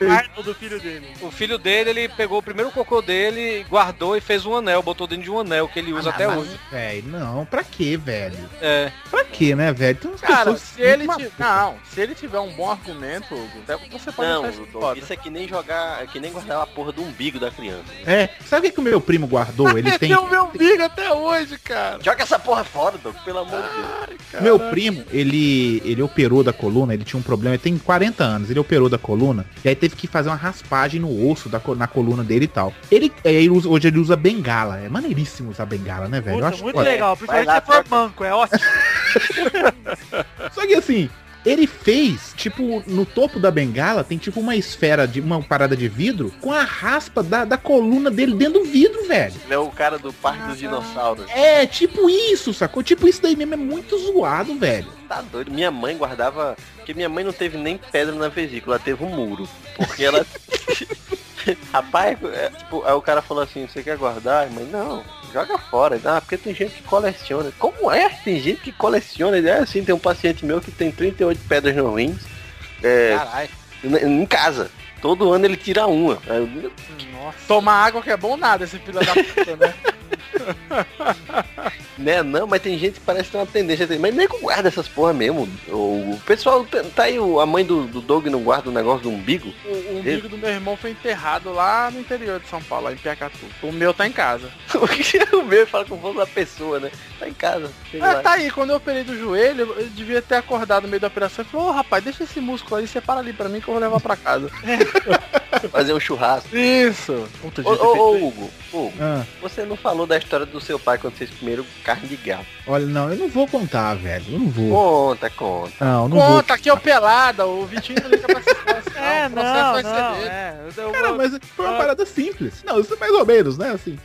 Arno do filho dele. O filho dele, ele pegou o primeiro cocô dele, guardou e fez um anel, botou dentro de um anel que ele usa até mas, hoje. Velho, não, pra quê, velho? É. Pra quê, né, velho? Tem Cara, se ele, ti- não, se ele tiver um bom argumento, Hugo, até você pode Não, isso é que nem jogar, é que nem guardar a porra do umbigo da criança. É, sabe o que, que o meu primo guardou? Ele <laughs> tem. O meu amigo até hoje, cara. Joga essa porra fora, Doug, pelo amor de Deus. Meu primo, ele, ele operou da coluna, ele tinha um problema, ele tem 40 anos, ele operou da coluna, e aí teve que fazer uma raspagem no osso, da, na coluna dele e tal. Ele, aí ele usa- hoje ele usa bengala, é maneiríssimo usar bengala, né, velho? Eu Puta, acho muito foda. legal, Vai principalmente lá, se for manco, é ótimo. <laughs> Só que assim, ele fez, tipo, no topo da bengala tem tipo uma esfera de uma parada de vidro com a raspa da, da coluna dele dentro do vidro, velho. Ele é o cara do Parque dos Dinossauros. É, tipo isso, sacou? Tipo isso daí mesmo é muito zoado, velho. Tá doido. Minha mãe guardava. Porque minha mãe não teve nem pedra na vesícula, ela teve um muro. Porque ela. <laughs> Rapaz, é, tipo, aí o cara falou assim, você quer guardar? Mãe, não, joga fora. Ah, porque tem gente que coleciona. Como é? Tem gente que coleciona. É assim, tem um paciente meu que tem 38 pedras no rins. É, Caralho. em casa. Todo ano ele tira uma. Eu, Tomar água que é bom nada, esse filho da puta, né? <laughs> Né, não, mas tem gente que parece ter uma tendência. Mas nem que guarda essas porra mesmo. O, pessoal tá, tá aí, o- a mãe do, do Doug não guarda o negócio do umbigo. O, o umbigo do meu irmão foi enterrado lá no interior de São Paulo, lá em Piacatu. O meu tá em casa. <laughs> o meu fala como fosse uma pessoa, né? Tá em casa. Ah, lá. tá aí, quando eu operei do joelho, eu- devia ter acordado no meio da operação e falou, ô rapaz, deixa esse músculo aí, separa ali pra mim que eu vou levar pra casa. <laughs> Fazer um churrasco. Isso! Puta, Ô, ô, ô. Hugo, Hugo, Ah, você não falou da história do seu pai quando vocês comeram carne de gato. olha, não, eu não vou contar, velho. Eu não vou. Conta, conta. Não, não vou. Conta, aqui é o pelada, o Vitinho não liga pra essa situação, É, o processo não, vai ser não, dele. é. Eu, eu, Cara, mas foi uma Ah. parada simples. Não, isso é mais ou menos, né? Assim.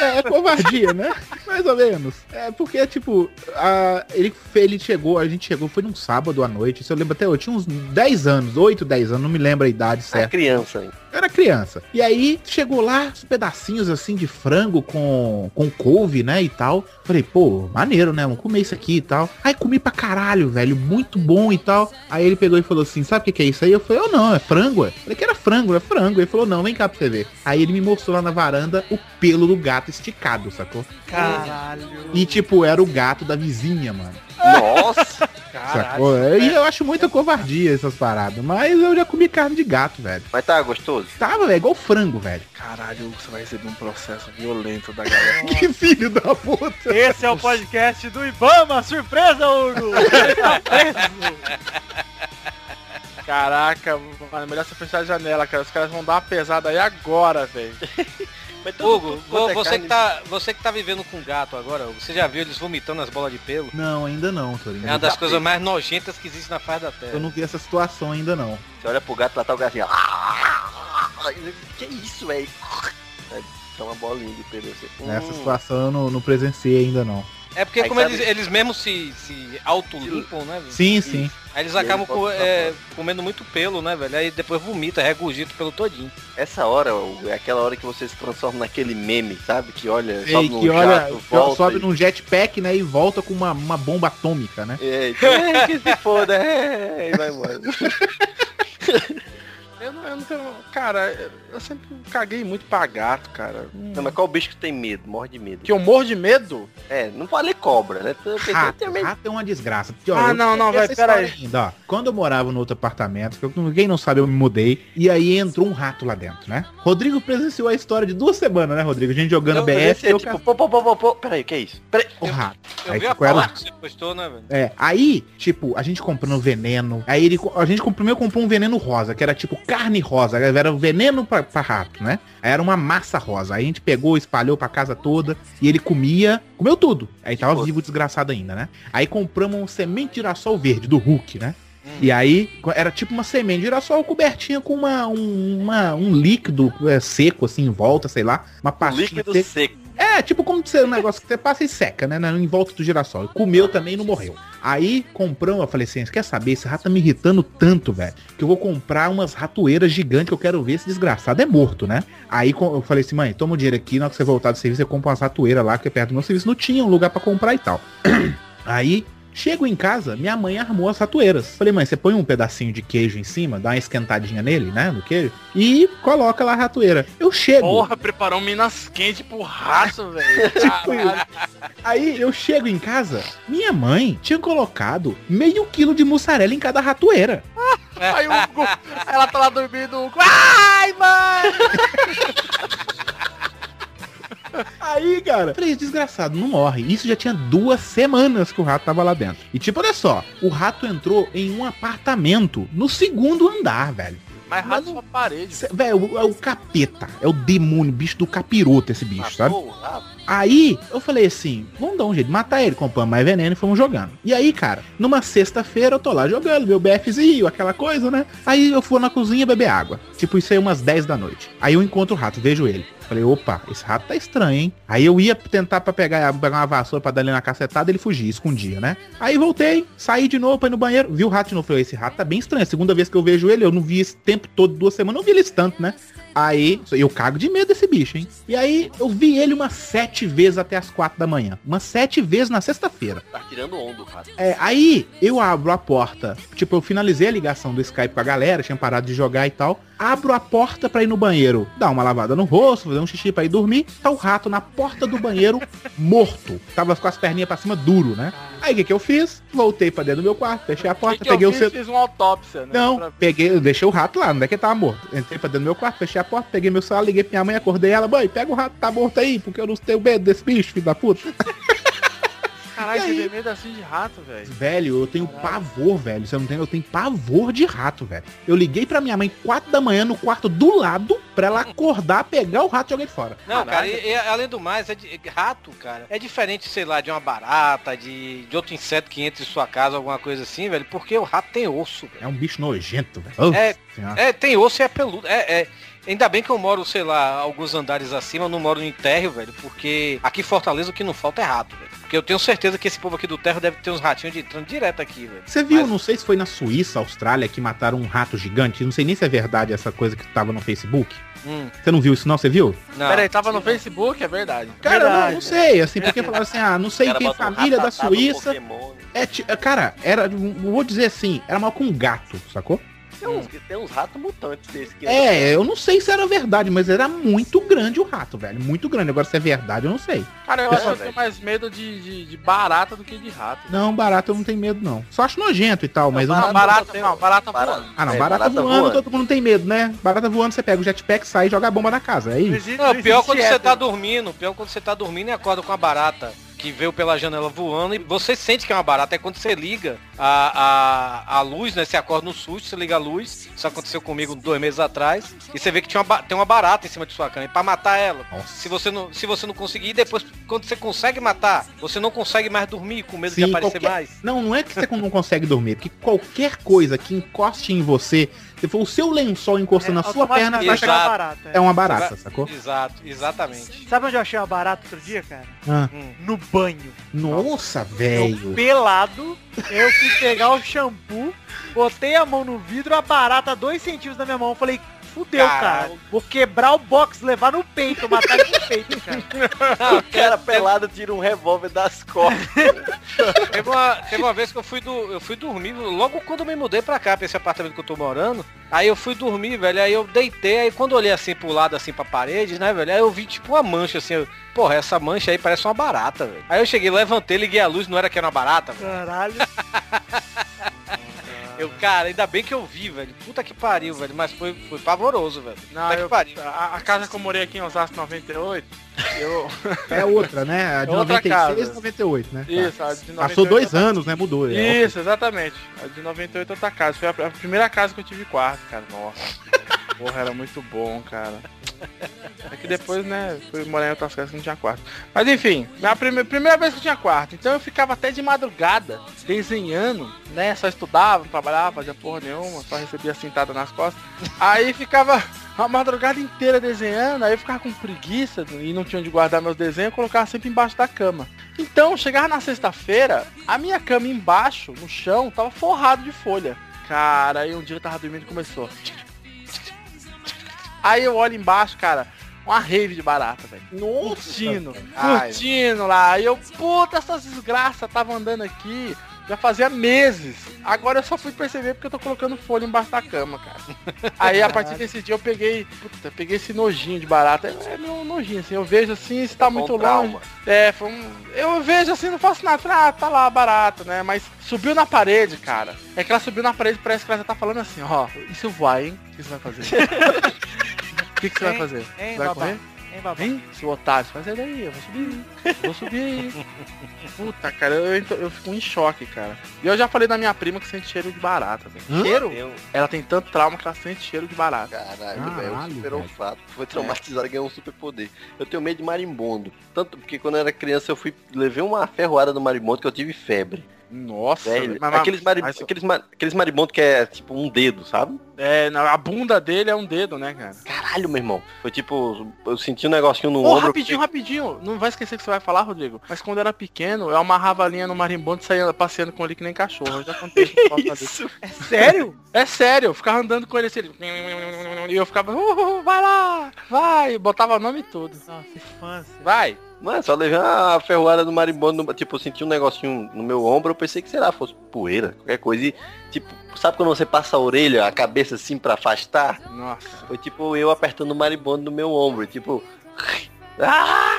É, é covardia, né? Mais ou menos. É porque, tipo, a, ele, ele chegou, a gente chegou, foi num sábado à noite, isso eu lembro até hoje, tinha uns 10 anos, 8, 10 anos, não me lembro a idade É certa. criança, hein? Eu era criança. E aí chegou lá uns pedacinhos assim de frango com, com couve, né? E tal. Falei, pô, maneiro, né? Vamos comer isso aqui e tal. Aí comi pra caralho, velho. Muito bom e tal. Aí ele pegou e falou assim: sabe o que, que é isso aí? Eu falei, oh não, é frango. Eu falei que era frango, é frango. Ele falou, não, vem cá pra você ver. Aí ele me mostrou lá na varanda o pelo do gato esticado, sacou? Caralho. E tipo, era o gato da vizinha, mano. Nossa! <laughs> Sacou? E eu acho muita covardia essas paradas. Mas eu já comi carne de gato, velho. Mas tá gostoso? Tava, velho, igual frango, velho. Caralho, você vai receber um processo violento da galera. <laughs> Que filho da puta. Esse é o podcast do Ibama. Surpresa, Hugo! <laughs> Ele tá preso. Caraca, mano, melhor você fechar a janela, cara. Os caras vão dar uma pesada aí agora, velho. <laughs> Hugo, é você carne- que, tá, você que tá vivendo com gato agora, Hugo, você já viu eles vomitando as bolas de pelo? Não, ainda não, Torinho. É uma das coisas mais nojentas que existe na face da Terra. Eu não vi essa situação ainda não. Você olha pro gato, lá tá o gatinho. Que isso, velho? Aí Dá uma bolinha de pelo assim. Nessa Hum. situação eu não, não presenciei ainda não. É porque Aí como sabe- eles, eles mesmos se, se auto-limpam, né, velho? Sim, sim. Aí eles E acabam bota co- pra é, comendo muito pelo, né, velho? Aí depois vomita, regurgita pelo todinho. Essa hora, é aquela hora que você se transforma naquele meme, sabe? Que olha, Ei, sobe no que olha, jato, volta sobe e- num jetpack, né, e volta com uma, uma bomba atômica, né? É, é, que <laughs> se foda, é, e vai embora. <laughs> Eu não, eu não tenho. Cara, eu sempre caguei muito pra gato, cara. Hum. Não, mas qual bicho que tem medo? Morre de medo. Que eu morro de medo? É, não falei cobra, né? Eu pensei, Rato, medo. rato é uma desgraça. Ah, eu não, não, vai, essa pera história aí. Ainda, ó. Quando eu morava no outro apartamento, que eu- quem não sabe, eu me mudei, e aí entrou um rato lá dentro, né? Rodrigo presenciou a história de duas semanas, né, Rodrigo? A gente jogando Eu, BF, eu, eu, tipo, pô, pô, pô, pô, pô, peraí, que é isso? Peraí. o rato. Eu Aí vi a ficou ela- você postou, né, velho? É, aí, tipo, a gente comprando veneno. Aí ele, a gente comprou, primeiro comprou um veneno rosa, que era tipo carne rosa, era veneno pra, pra rato, né? Aí era uma massa rosa. Aí a gente pegou, espalhou pra casa toda e ele comia, comeu tudo. Aí tava vivo desgraçado ainda, né? Aí compramos um semente de girassol verde do Hulk, né? E aí era tipo uma semente de girassol cobertinha com uma, um, uma- um líquido é, seco assim em volta, sei lá, uma pastinha Líquido seca. seco. É, tipo como você, um negócio que você passa e seca, né? na- Em volta do girassol. Comeu também e não morreu. Aí compramos, eu falei assim, quer saber? Esse rato tá me irritando tanto, velho, que eu vou comprar umas ratoeiras gigantes que eu quero ver esse desgraçado é morto, né? Aí eu falei assim, mãe, toma o dinheiro aqui, na hora que você voltar do serviço, você compra umas ratoeiras lá, que é perto do meu serviço. Não tinha um lugar pra comprar e tal. <clears throat> Aí Chego em casa, minha mãe armou as ratoeiras. Falei, mãe, você põe um pedacinho de queijo em cima, dá uma esquentadinha nele, né, no queijo, e coloca lá a ratoeira. Eu chego. Porra, preparou um Minas quente pro rato, velho. <laughs> Caralho. Aí eu chego em casa, minha mãe tinha colocado meio quilo de mussarela em cada ratoeira. Aí o Hugo, ela tá lá dormindo, ai, mãe! <laughs> Aí, cara, falei, desgraçado, não morre. Isso já tinha duas semanas que o rato tava lá dentro. E tipo, olha só, o rato entrou em um apartamento no segundo andar, velho. Mas rato sua parede. Cê- Velho, é o capeta, é o demônio, bicho do capiroto esse bicho, sabe? Matou o rato? Aí eu falei assim, vamos dar um jeito de matar ele, compramos mais veneno e fomos jogando. E aí, cara, numa sexta-feira eu tô lá jogando, meu BFzinho, aquela coisa, né? Aí eu fui na cozinha beber água. Tipo, isso aí umas 10 da noite. Aí eu encontro o rato, vejo ele. Falei, opa, esse rato tá estranho, hein? Aí eu ia tentar pra pegar, pegar uma vassoura pra dar ele na cacetada, ele fugia, escondia, né? Aí voltei, saí de novo ir no banheiro, vi o rato de novo. Falei, esse rato tá bem estranho. Segunda vez que eu vejo ele, eu não vi esse tempo todo, duas semanas, não vi ele tanto, né? Aí, eu cago de medo desse bicho, hein? E aí, eu vi ele umas sete vezes até as quatro da manhã. Umas sete vezes na sexta-feira. Tá tirando onda o rato. É, aí, eu abro a porta. Tipo, eu finalizei a ligação do Skype com a galera, tinha parado de jogar e tal. Abro a porta pra ir no banheiro, dar uma lavada no rosto, fazer um xixi pra ir dormir. Tá o rato na porta do banheiro, <laughs> morto. Tava com as perninhas pra cima, duro, né? Aí, o que que eu fiz? Voltei pra dentro do meu quarto, fechei a porta, que que peguei o celular. Fiz uma autópsia, né? Não, Pra- peguei, deixei o rato lá, não é que ele tava morto. Entrei pra dentro do meu quarto, fechei a porta, peguei meu celular, liguei pra minha mãe, acordei ela, mãe, pega o rato, tá morto aí, porque eu não tenho medo desse bicho, filho da puta. <laughs> Caralho, você vê medo assim de rato, velho. Velho, eu tenho pavor, velho. Você não tem? Eu tenho pavor de rato, velho. Eu liguei pra minha mãe 4 da manhã no quarto do lado pra ela acordar, pegar o rato e jogar ele fora. Não, cara, e, e além do mais, é de- rato, cara, é diferente, sei lá, de uma barata, de, de outro inseto que entra em sua casa, alguma coisa assim, velho, porque o rato tem osso, velho. É um bicho nojento, velho. É. É, tem osso e é peludo. É, é- Ainda bem que eu moro, sei lá, alguns andares acima, eu não moro no térreo, velho, porque aqui em Fortaleza o que não falta é rato, velho. Porque eu tenho certeza que esse povo aqui do térreo deve ter uns ratinhos de entrando direto aqui, velho. Você viu, Mas- não sei se foi na Suíça, Austrália, que mataram um rato gigante. Não sei nem se é verdade essa coisa que tava no Facebook. Hum, Você não viu isso não? Você viu? não. Pera aí, tava no Facebook, é verdade. Cara, não, Verdade. não sei. Assim, porque <laughs> falaram assim, ah, não sei quem, um família da Suíça. Pokémon. É, ti- cara, era, vou dizer assim, era mal com um gato, sacou? Tem uns, tem uns ratos mutantes desses que É, eu não sei se era verdade, mas era muito grande o rato, velho. Muito grande. Agora se é verdade, eu não sei. Cara, eu acho que eu velho. tenho mais medo de, de, de barata do que de rato. Não, barata eu não tenho medo, não. Só acho nojento e tal, mas eu não... Barata, tem- não, barata Barata. voando. Ah, não, É, barata, barata voando, voando. todo mundo tem medo, né? Barata voando, você pega o jetpack, sai e joga a bomba na casa. É isso. Não, pior quando você tá dormindo, pior quando você tá dormindo e acorda com a barata que veio pela janela voando e você sente que é uma barata. É quando você liga a, a, a luz, né? Você acorda no susto, você liga a luz. Isso aconteceu comigo dois meses atrás. E você vê que tinha uma, tem uma barata em cima de sua cama. E pra matar ela, Nossa. se você não, se você não conseguir, depois, quando você consegue matar, você não consegue mais dormir com medo de Sim, aparecer qualquer- mais. Não, não é que você não consegue dormir, porque qualquer coisa que encoste em você, se for o seu lençol encostando na sua perna, Exato. acha é barata. é uma barata, sacou? Exato, exatamente. Sabe onde eu achei uma barata outro dia, cara? Ah, Hum. No banho. nossa, velho. pelado, eu fui pegar o shampoo, botei a mão no vidro, a barata dois centímetros da minha mão. Falei, fudeu, cara. Caralho. Vou quebrar o box, levar no peito, matar ele no peito, cara. <laughs> O cara pelado tira um revólver das costas. Teve uma, teve uma vez que eu fui, do, eu fui dormir, logo quando eu me mudei pra cá, pra esse apartamento que eu tô morando. Aí eu fui dormir, velho, aí eu deitei, aí quando eu olhei assim pro lado, assim, pra parede, né, velho, aí eu vi tipo uma mancha, assim, eu, porra, essa mancha aí parece uma barata, velho. Aí eu cheguei, levantei, liguei a luz, não era que era uma barata, velho. Caralho. <laughs> Eu, cara, ainda bem que eu vi, velho. Puta que pariu, velho, mas foi, foi pavoroso, velho. Não, Puta que eu, pariu. a, a casa que eu morei aqui em Osasco 98, eu... É outra, né? A de É outra 96 e casa. 98, né? Tá. Isso, a de 98 Passou dois eu- anos, né? Mudou. é. Isso, exatamente. A de 98 é outra casa. Foi a, a primeira casa que eu tive quarto, cara. Nossa. Porra, era muito bom, cara. É que depois, né, fui morar em outras casas que não tinha quarto. Mas enfim, minha prime primeira vez que tinha quarto. Então eu ficava até de madrugada desenhando, né? Só estudava, não trabalhava, fazia porra nenhuma, só recebia cintada nas costas. Aí ficava a madrugada inteira desenhando, aí eu ficava com preguiça e não tinha onde guardar meus desenhos, eu colocava sempre embaixo da cama. Então, chegava na sexta-feira, a minha cama embaixo, no chão, tava forrado de folha. Cara, aí um dia eu tava dormindo e começou. Aí eu olho embaixo, cara, uma rave de barata, velho. Curtindo, Ai. curtindo lá. Aí eu, puta, essas desgraças tava andando aqui. Já fazia meses. Agora eu só fui perceber porque eu tô colocando folha embaixo da cama, cara. Aí a partir desse dia eu peguei, puta, peguei esse nojinho de barata. É meu nojinho, assim. Eu vejo assim, se tá muito trauma. longe. É, foi um... Eu vejo assim, não faço nada. Falei, Ah, tá lá, barata, né? Mas subiu na parede, cara. É que ela subiu na parede, parece que ela já tá falando assim, ó. E se eu voar, hein? O que você vai fazer? <laughs> O que, que você vai fazer? Hein, vai babá? correr? Hein, babá? Hein? Seu otário, vai sair daí, eu vou subir. <laughs> Vou subir. Puta, cara, eu, entro- eu fico em choque, cara. E eu já falei da minha prima que sente cheiro de barata, velho. Cheiro? Eu, Ela tem tanto trauma que ela sente cheiro de barata. caralho, velho, é Caralho, super velho. olfato. Foi traumatizado e ganhou um super poder. Eu tenho medo de marimbondo. Tanto porque quando eu era criança eu fui. Levei uma ferroada do marimbondo que eu tive febre. Nossa, Velho. mas- aqueles, mari, mas- aqueles, ma- aqueles marimbondo que é tipo um dedo, sabe? É, na- a bunda dele é um dedo, né, cara? Caralho, meu irmão. Foi tipo, eu senti um negocinho no Ô, ombro. rapidinho, rapidinho. Não vai esquecer que você vai falar, Rodrigo. Mas quando eu era pequeno, eu amarrava a linha no marimbondo e saía passeando com ele que nem cachorro. Eu já contei essa foto dele. Isso. É sério? É sério, eu ficava andando com ele assim. E eu ficava, "Uh, vai lá, vai, botava nome e tudo. Nossa, infância. Vai. Mano, só levei uma ferroada do marimbondo, tipo, eu senti um negocinho no meu ombro, eu pensei que, sei lá, fosse poeira, qualquer coisa. E, tipo, sabe quando você passa a orelha, a cabeça assim pra afastar? Nossa. Foi tipo eu apertando o marimbondo no meu ombro, tipo... Ah!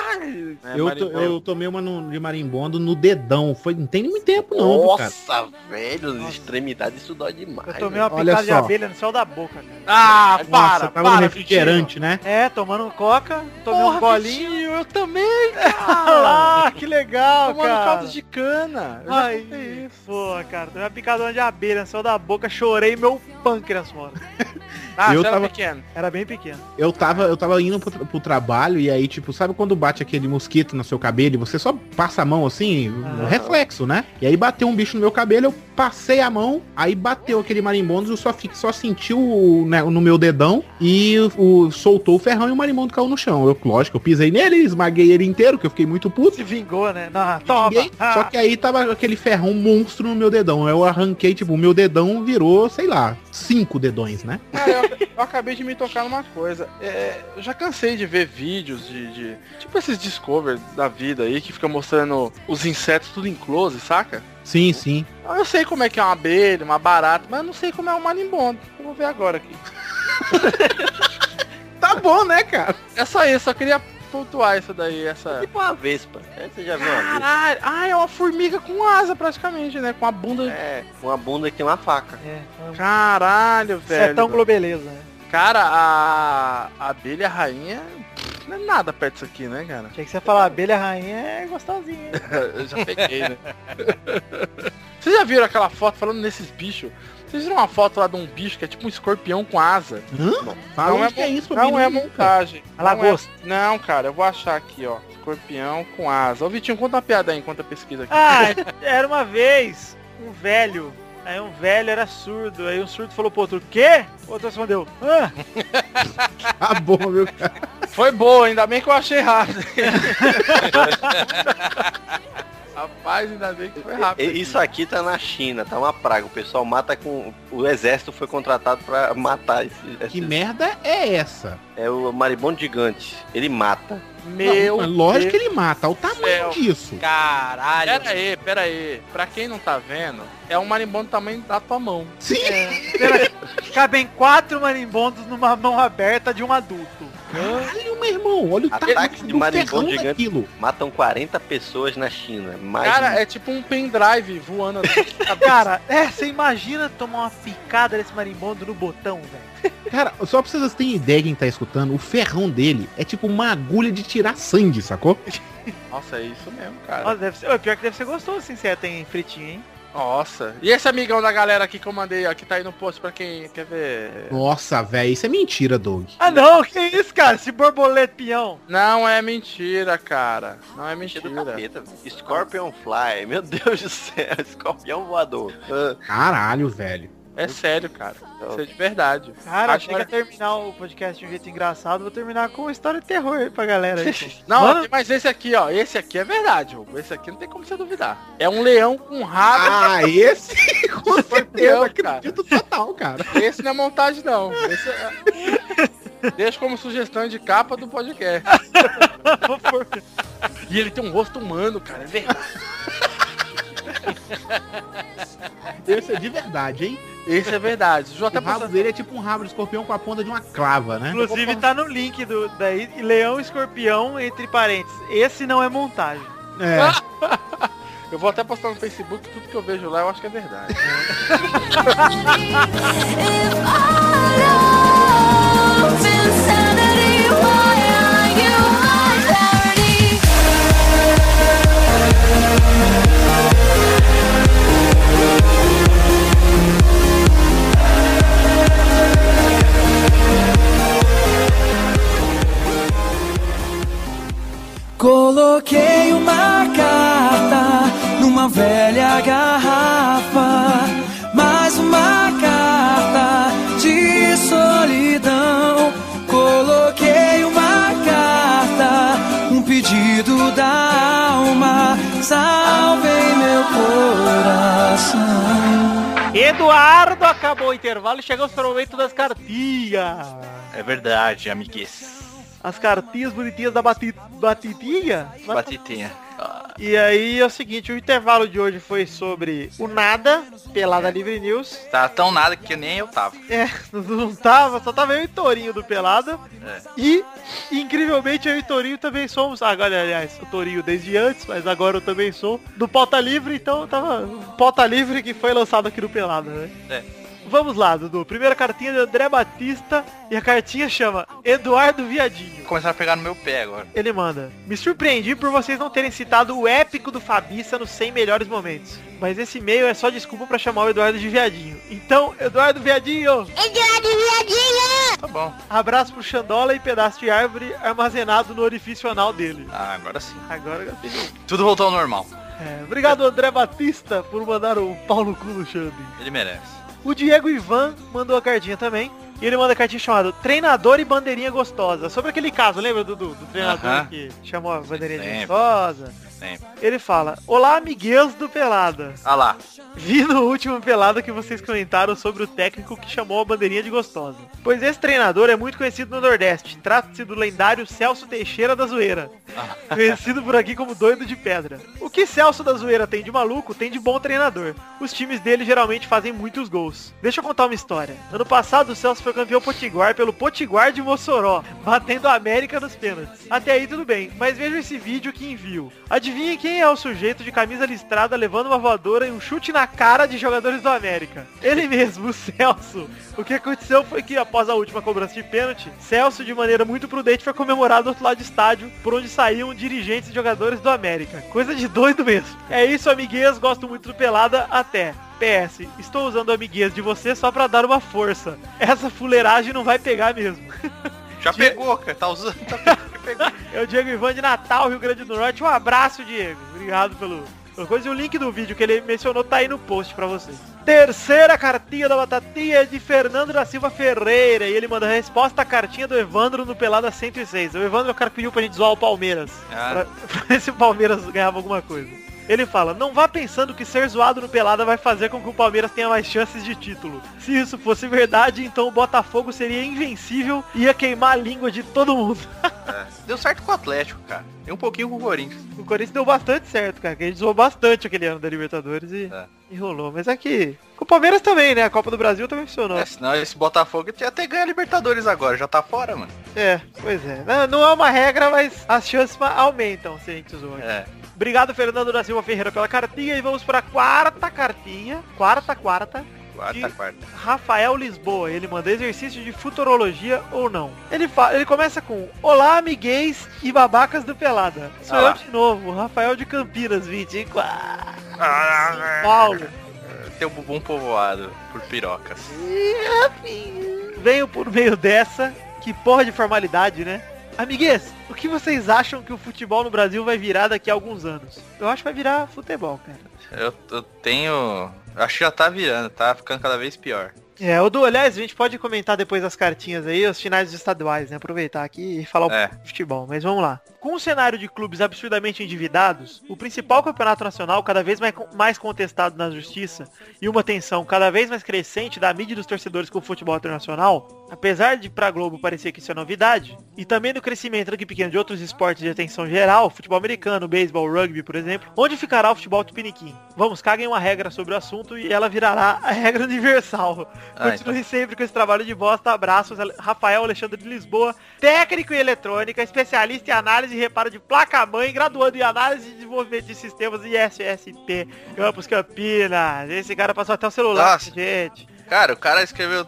É, eu, to- eu tomei uma no- de marimbondo no dedão. Foi, não tem muito tempo não, viu, cara. Nossa, velho, extremidade, isso dói demais. Eu tomei velho. uma Olha picada de só. abelha no céu da boca, cara. Ah, Nossa, para, tava no para, refrigerante, né? É, tomando coca, tomei Porra, um bolinho. Vitinho, eu também, <laughs> cara. Ah, que legal, Tomando cara. caldo de cana. Eu Ai, isso. Pô, cara, tomei uma picadona de abelha no céu da boca, chorei meu pâncreas fora. <laughs> Ah, Eu você era tava- pequeno. Era bem pequeno. Eu tava, eu tava indo pro, pro trabalho e aí, tipo, sabe quando bate aquele mosquito no seu cabelo e você só passa a mão assim, Ah. reflexo, né? E aí bateu um bicho no meu cabelo, eu passei a mão, aí bateu aquele marimbondo, eu só, fi- só senti o, né, no meu dedão e o, soltou o ferrão e o marimbondo caiu no chão. Eu, lógico, eu pisei nele, esmaguei ele inteiro, que eu fiquei muito puto. Se vingou, né? Não, toma. Ninguém- Ah, Só que aí tava aquele ferrão monstro no meu dedão. Eu arranquei, tipo, o meu dedão virou, sei lá, cinco dedões, né? Cara, eu, eu acabei de me tocar numa coisa. É, eu já cansei de ver vídeos de, de- Tipo esses Discover da vida aí, que fica mostrando os insetos tudo em close, saca? Sim, sim. Eu sei como é que é uma abelha, uma barata, mas eu não sei como é um marimbondo. Eu vou ver agora aqui. <laughs> Tá bom, né, cara? É só isso, só queria pontuar isso daí, essa... Tipo uma vespa. É, você já viu uma vespa? Caralho, ah, é uma formiga com asa praticamente, né? Com a bunda... É, uma bunda que tem uma faca. É, Caralho, velho. sertão globeleza, né? Cara, a, a abelha rainha não é nada perto disso aqui, né, cara? Tinha que você falar, abelha rainha é gostosinha. hein? <laughs> Eu já peguei, né? <laughs> Vocês já viram aquela foto falando nesses bichos? Vocês viram uma foto lá de um bicho que é tipo um escorpião com asa? Hã? Fala Não é que é isso, Não é montagem. A Não, é- lagosta. não, cara, eu vou achar aqui, ó. Escorpião com asa. Ô, Vitinho, conta uma piada aí enquanto eu pesquiso aqui. Ah, era uma vez um velho. Aí um velho era surdo. Aí um surdo falou pro outro, quê? O outro respondeu, ah, <laughs> Tá bom, meu cara. Foi boa, ainda bem que eu achei rápido. <laughs> Rapaz, ainda bem que foi rápido. E- Isso aqui tá na China, tá uma praga. O pessoal mata com. O exército foi contratado pra matar esse. Que merda é essa? É o maribondo gigante. Ele mata. Meu Não, lógico que ele mata. Olha o tamanho céu. disso. Caralho. Pera aí, pera aí. Pra quem não tá vendo, é um marimbondo do tamanho da tua mão. Sim. <laughs> pera- cabem quatro marimbondos numa mão aberta de um adulto. Caralho, meu irmão. Olha o Ataque tamanho de do marimbondo gigante. daquilo. Matam 40 pessoas na China. Mais Cara, é tipo um pendrive voando assim. Cara, é, você imagina tomar uma picada desse marimbondo no botão, velho. Cara, só pra vocês terem ideia quem tá escutando, o ferrão dele é tipo uma agulha de tirar sangue, sacou? Nossa, é isso mesmo, cara. Nossa, deve ser, pior que deve ser gostoso assim, você tem fritinho, hein? Nossa. E esse amigão da galera aqui que eu mandei, ó, que tá aí no post pra quem quer ver. Nossa, velho, isso é mentira, Doug. Ah não, que isso, cara? Esse borboleta peão. Não é mentira, cara. Não é mentira. capeta. Scorpion Fly. Meu Deus do céu. <laughs> Escorpião voador. Ah, Caralho, velho. É sério, cara. Isso é de verdade. Cara, Agora- chega a terminar o podcast de um jeito engraçado, vou terminar com uma história de terror aí pra galera aí. <laughs> Não, Mano- mais esse aqui, ó. Esse aqui é verdade, Hugo. Esse aqui não tem como você duvidar. É um leão com rabo. Ah, <laughs> esse com Escorpião, certeza, acredito total, cara. Esse não é montagem, não. Esse é... Deixa como sugestão de capa do podcast. <laughs> e ele tem um rosto humano, cara. É verdade. Esse é de verdade, hein? Esse é verdade. O até O rabo dele é tipo um rabo de escorpião com a ponta de uma clava, né? Inclusive tá no link do daí Leão Escorpião entre parênteses. Esse não é montagem. É. <laughs> Eu vou até postar no Facebook tudo que eu vejo lá, eu acho que é verdade. Insanity, Eduardo acabou o intervalo e chegamos para o momento das cartinhas. É verdade, amiguês. As cartinhas bonitinhas da bati batidinha. Batitinha. E aí é o seguinte, o intervalo de hoje foi sobre o nada, Pelada Livre News. Tá tão nada que nem eu tava. É, <laughs> não tava, só tava eu e Torinho do Pelada. É. E, incrivelmente, eu e Torinho também somos. Agora, aliás, o Torinho desde antes, mas agora eu também sou. Do Pauta Livre, então tava. Pauta Livre que foi lançado aqui no Pelada, né? É. Vamos lá, Dudu. Primeira cartinha de André Batista. E a cartinha chama Eduardo Viadinho. Começaram a pegar no meu pé agora. Ele manda. Me surpreendi por vocês não terem citado o épico do Fabiça nos 100 melhores momentos. Mas esse e-mail é só desculpa pra chamar o Eduardo de Viadinho. Então, Eduardo Viadinho! Eduardo Viadinho! Tá bom. Abraço pro Xandola e pedaço de árvore armazenado no orifício anal dele. Ah, agora sim. Agora. Tudo voltou ao normal. É, obrigado, André Batista, por mandar o pau no cu no Xande. Ele merece. O Diego Ivan mandou a cartinha também. E ele manda a cartinha chamada Treinador e Bandeirinha Gostosa. Sobre aquele caso, lembra, Dudu? Do treinador Aham. que chamou a bandeirinha de gostosa. Sempre. Ele fala, Olá, amiguinhos do Pelada. Ah lá. Vi no último Pelada que vocês comentaram sobre o técnico que chamou a bandeirinha de gostosa. Pois esse treinador é muito conhecido no Nordeste. Trata-se do lendário Celso Teixeira da Zoeira. Conhecido por aqui como doido de pedra. O que Celso da Zoeira tem de maluco, tem de bom treinador. Os times dele geralmente fazem muitos gols. Deixa eu contar uma história. Ano passado o Celso foi campeão potiguar pelo Potiguar de Mossoró, batendo a América nos pênaltis. Até aí tudo bem, mas veja esse vídeo que envio. Adivinhe quem é o sujeito de camisa listrada levando uma voadora e um chute na cara de jogadores do América? Ele <laughs> mesmo, o Celso. O que aconteceu foi que após a última cobrança de pênalti, Celso de maneira muito prudente foi comemorado do outro lado do estádio, por onde saíam dirigentes e jogadores do América. Coisa de doido mesmo. É isso, amiguinhas, gosto muito do Pelada, até. PS, estou usando amiguinhas de você só pra dar uma força. Essa fuleiragem não vai pegar mesmo. <laughs> Já pegou, cara. Tá usando. Tá pegou. <laughs> É o Diego Ivan de Natal, Rio Grande do Norte. Um abraço, Diego. Obrigado pelo, pela coisa. E o link do vídeo que ele mencionou tá aí no post pra vocês. Terceira cartinha da Batatinha é de Fernando da Silva Ferreira. E ele manda a resposta à cartinha do Evandro no Pelada 106. O Evandro é o cara que pediu pra gente zoar o Palmeiras. Ah. Pra, <laughs> pra ver se o Palmeiras ganhava alguma coisa. Ele fala, não vá pensando que ser zoado no Pelada vai fazer com que o Palmeiras tenha mais chances de título. Se isso fosse verdade, então o Botafogo seria invencível e ia queimar a língua de todo mundo. <laughs> É. Deu certo com o Atlético, cara. E um pouquinho com o Corinthians. O Corinthians deu bastante certo, cara. Que a gente zoou bastante aquele ano da Libertadores e, É. e rolou. Mas aqui, com o Palmeiras também, né? A Copa do Brasil também funcionou. É, senão esse Botafogo até ganhar Libertadores agora. Já tá fora, mano. É, pois é. Não, não é uma regra, mas as chances aumentam se a gente zoa. É. Obrigado, Fernando da Silva Ferreira, pela cartinha. E vamos para a quarta cartinha. Quarta, quarta. Quarta, quarta. Rafael Lisboa, ele manda exercício de futurologia ou não. Ele, fa ele começa com Olá, amiguês e babacas do Pelada. Sou Ah eu lá. de novo, Rafael de Campinas, 24. Paulo. Tem o bumbum povoado por pirocas. Venho por meio dessa, que porra de formalidade, né? Amiguês, o que vocês acham que o futebol no Brasil vai virar daqui a alguns anos? Eu acho que vai virar futebol, cara. Eu, eu tenho. Acho que já tá virando, tá ficando cada vez pior. É, o do, aliás, a gente pode comentar depois as cartinhas aí, os finais estaduais, né? Aproveitar aqui e falar É. de futebol. Mas vamos lá. Com um cenário de clubes absurdamente endividados, o principal campeonato nacional, cada vez mais, contestado na justiça, e uma tensão cada vez mais crescente da mídia e dos torcedores com o futebol internacional, apesar de pra Globo parecer que isso é novidade, e também do crescimento aqui pequeno de outros esportes de atenção geral, futebol americano, beisebol, rugby, por exemplo, onde ficará o futebol tupiniquim? Vamos, caguem uma regra sobre o assunto e ela virará a regra universal. <laughs> Ah, Continue sempre com esse trabalho de bosta. Abraços, Rafael Alexandre de Lisboa, técnico em eletrônica, especialista em análise e reparo de placa-mãe, graduando em análise e desenvolvimento de sistemas ISSP, Campos Campinas. Esse cara passou até o celular, Nossa. gente. Cara, o cara escreveu.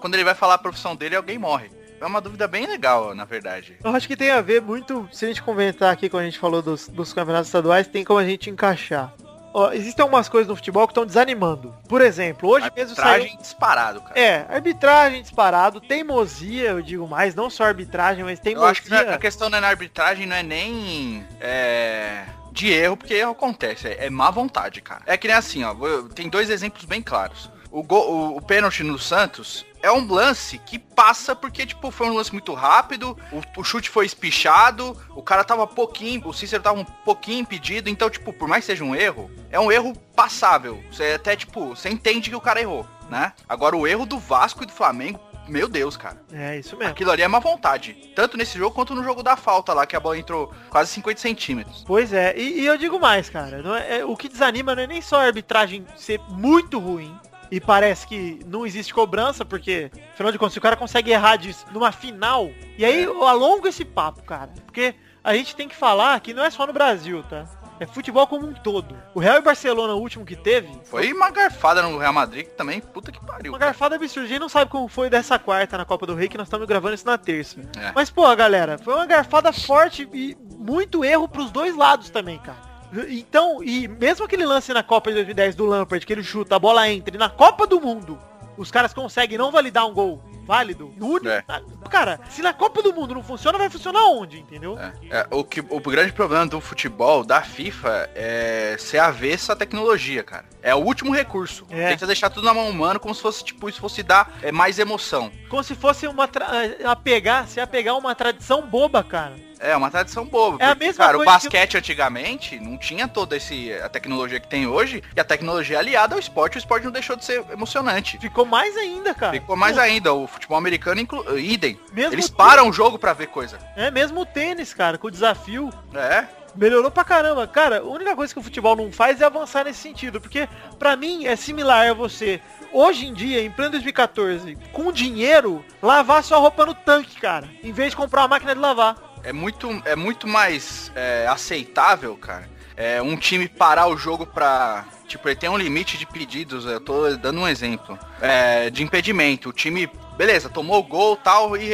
Quando ele vai falar a profissão dele, alguém morre. É uma dúvida bem legal, na verdade. Eu acho que tem a ver muito, se a gente comentar aqui quando a gente falou dos, dos campeonatos estaduais, tem como a gente encaixar. Ó, existem algumas coisas no futebol que estão desanimando. Por exemplo, hoje mesmo saiu... Arbitragem disparado, cara. É, arbitragem disparado, teimosia, eu digo mais, não só arbitragem, mas Eu teimosia. acho que a questão não é na arbitragem, não é nem é, de erro, porque erro acontece, é, é má vontade, cara. É que nem assim, ó, tem dois exemplos bem claros. O, gol- o, o pênalti no Santos é um lance que passa porque, tipo, foi um lance muito rápido, o, o chute foi espichado, o cara tava pouquinho, o Cícero tava um pouquinho impedido, então, tipo, por mais que seja um erro, é um erro passável. Você até, tipo, você entende que o cara errou, né? Agora, o erro do Vasco e do Flamengo, meu Deus, cara. É, isso mesmo. Aquilo ali é má vontade. Tanto nesse jogo quanto no jogo da falta lá, que a bola entrou quase 50 centímetros. Pois é, e, e eu digo mais, cara. é- é- o que desanima não é nem só a arbitragem ser muito ruim. E parece que não existe cobrança, porque, afinal de contas, se o cara consegue errar disso numa final, e aí eu alongo esse papo, cara. Porque a gente tem que falar que não é só no Brasil, tá? É futebol como um todo. O Real e Barcelona, o último que teve, Foi uma garfada no Real Madrid, que também, puta que pariu. Uma garfada absurda. A gente não sabe como foi dessa quarta na Copa do Rei, que nós estamos gravando isso na terça. É. Mas, pô, galera, foi uma garfada forte e muito erro pros dois lados também, cara. Então, e mesmo aquele lance na Copa de 2010 do Lampard, que ele chuta, a bola entra, e na Copa do Mundo, os caras conseguem não validar um gol válido, no único, É. cara, se na Copa do Mundo não funciona, vai funcionar onde, entendeu? É, o, que, o grande problema do futebol, da FIFA, é ser avesso à tecnologia, cara. É o último recurso. É. Tenta deixar tudo na mão humana, como se fosse, tipo, isso fosse dar é, mais emoção. Como se fosse uma tra... apegar, se apegar uma tradição boba, cara. É, uma tradição boba. É a porque, mesma cara, o que- basquete antigamente não tinha toda esse, a tecnologia que tem hoje, e a tecnologia é aliada ao esporte, o esporte não deixou de ser emocionante. Ficou mais ainda, cara. Ficou mais ainda, o futebol americano, inclu... idem. Mesmo Eles param o jogo pra ver coisa. É mesmo o tênis, cara, com o desafio. É, Melhorou pra caramba. Cara, a única coisa que o futebol não faz é avançar nesse sentido. Porque, pra mim, é similar a você, hoje em dia, em pleno 2014, com dinheiro, lavar sua roupa no tanque, cara. Em vez de comprar uma máquina de lavar. é muito, é muito mais é, aceitável, cara. É, um time parar o jogo pra. Tipo, ele tem um limite de pedidos, eu tô dando um exemplo. É, de impedimento. O time, beleza, tomou o gol tal e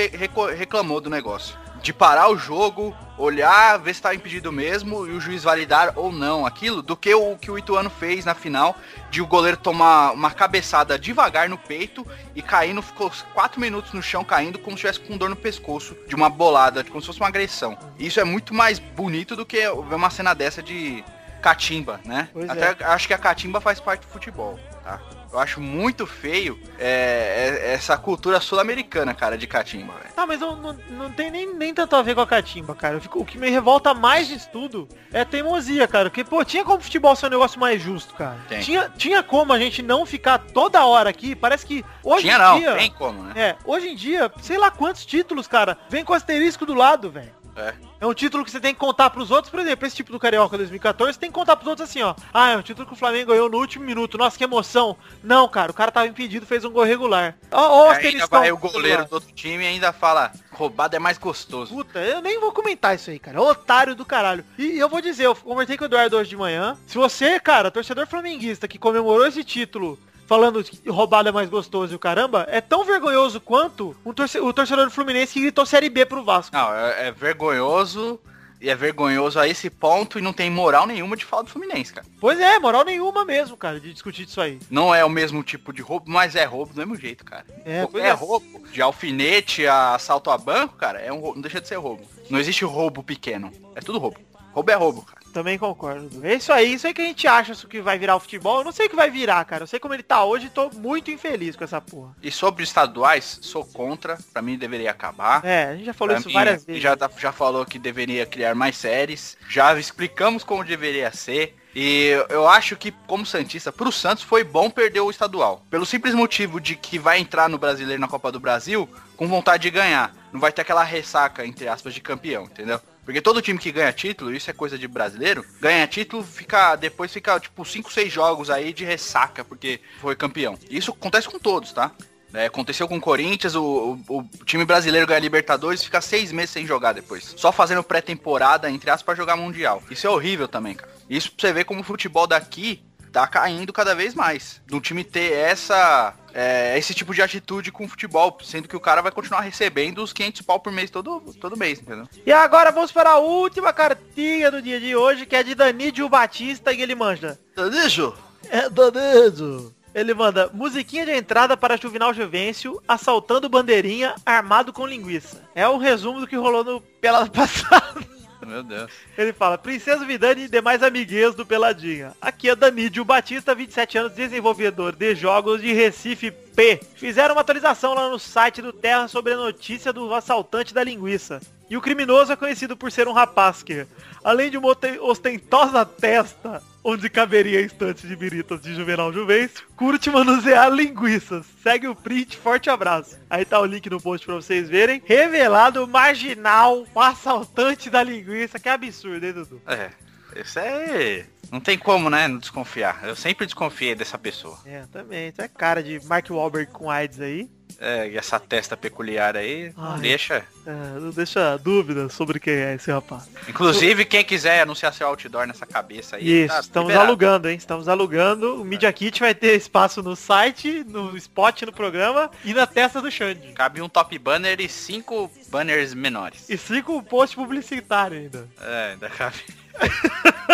reclamou do negócio. De parar o jogo, olhar, ver se tá impedido mesmo e o juiz validar ou não aquilo, do que o que o Ituano fez na final, de o goleiro tomar uma cabeçada devagar no peito e caindo, ficou quatro minutos no chão caindo como se tivesse com dor no pescoço de uma bolada, como se fosse uma agressão. Isso é muito mais bonito do que ver uma cena dessa de catimba, né? Pois Até acho que a catimba faz parte do futebol, tá? Eu acho muito feio é, é- essa cultura sul-americana, cara, de catimba, velho. Ah, mas não, não, não tem nem, nem tanto a ver com a catimba, cara. Fico- o que me revolta mais disso tudo é a teimosia, cara. Porque, pô, tinha como o futebol ser um negócio mais justo, cara. Tem. Tinha, tinha como a gente não ficar toda hora aqui. Parece que hoje Tinha em não, dia... tem como, né? É, hoje em dia, sei lá quantos títulos, cara, vem com asterisco do lado, velho. É. É um título que você tem que contar pros outros, por exemplo, esse tipo do Carioca 2014, você tem que contar pros outros assim, ó. Ah, é um título que o Flamengo ganhou no último minuto. Nossa, que emoção. Não, cara, o cara tava impedido, fez um gol regular. Ó, ó ainda vai o goleiro do outro time e ainda fala, roubado é mais gostoso. Puta, eu nem vou comentar isso aí, cara. Otário do caralho. E eu vou dizer, eu conversei com o Eduardo hoje de manhã. Se você, cara, torcedor flamenguista que comemorou esse título falando que roubado é mais gostoso e o caramba, é tão vergonhoso quanto um torce- o torcedor do Fluminense que gritou Série B pro Vasco. Não, é, é vergonhoso e é vergonhoso a esse ponto e não tem moral nenhuma de falar do Fluminense, cara. Pois é, moral nenhuma mesmo, cara, de discutir isso aí. Não é o mesmo tipo de roubo, mas é roubo do mesmo jeito, cara. É, é é. roubo. De alfinete a assalto a banco, cara, é um roubo, não deixa de ser roubo. Não existe roubo pequeno. É tudo roubo. Roubo é roubo, cara. Também concordo. É isso aí, isso aí que a gente acha isso que vai virar o futebol. Eu não sei o que vai virar, cara. Eu sei como ele tá hoje e tô muito infeliz com essa porra. E sobre estaduais, sou contra. Pra mim deveria acabar. É, a gente já falou Pra isso mim, várias vezes. Já, já falou que deveria criar mais séries. Já explicamos como deveria ser. E eu acho que, como Santista, pro Santos foi bom perder o estadual. Pelo simples motivo de que vai entrar no brasileiro na Copa do Brasil com vontade de ganhar. Não vai ter aquela ressaca, entre aspas, de campeão, entendeu? Porque todo time que ganha título, isso é coisa de brasileiro, ganha título, fica depois fica tipo 5, 6 jogos aí de ressaca porque foi campeão. Isso acontece com todos, tá? É, aconteceu com o Corinthians, o, o- o time brasileiro ganha Libertadores fica seis meses sem jogar depois. Só fazendo pré-temporada, entre aspas, pra jogar Mundial. Isso é horrível também, cara. Isso pra você ver como o futebol daqui tá caindo cada vez mais. Do time ter essa. É, esse tipo de atitude com o futebol, sendo que o cara vai continuar recebendo os 500 pau por mês todo, todo mês, entendeu? E agora vamos para a última cartinha do dia de hoje, que é de Danídio Batista e ele manda. Danídio? É Danídio. Ele manda musiquinha de entrada para Juvenal Juvencio, assaltando bandeirinha, armado com linguiça. É o resumo do que rolou no Pelado <laughs> passado. Meu Deus. Ele fala, Princesa Vidani e demais amiguês do Peladinha. Aqui é Danídio Batista, 27 anos, desenvolvedor de jogos de Recife P. Fizeram uma atualização lá no site do Terra sobre a notícia do assaltante da linguiça. E o criminoso é conhecido por ser um rapaz que, além de uma ostentosa testa, onde caberia estante de biritas de Juvenal Juvencio, curte manusear linguiças. Segue o print, forte abraço. Aí tá o link no post pra vocês verem. Revelado marginal, o assaltante da linguiça. Que absurdo, hein, Dudu? É. Isso é. Não tem como, né? Não desconfiar. Eu sempre desconfiei dessa pessoa. É, também. Isso é cara de Mark Wahlberg com AIDS aí. É, e essa testa peculiar aí, não Ai. deixa. É, não deixa dúvida sobre quem é esse rapaz. Inclusive, quem quiser anunciar seu outdoor nessa cabeça aí. Isso, tá estamos liberado. alugando, hein? Estamos alugando. O Media Kit vai ter espaço no site, no spot no programa e na testa do Xande. Cabe um top banner e cinco banners menores. E cinco post publicitário ainda. É, ainda cabe. <laughs>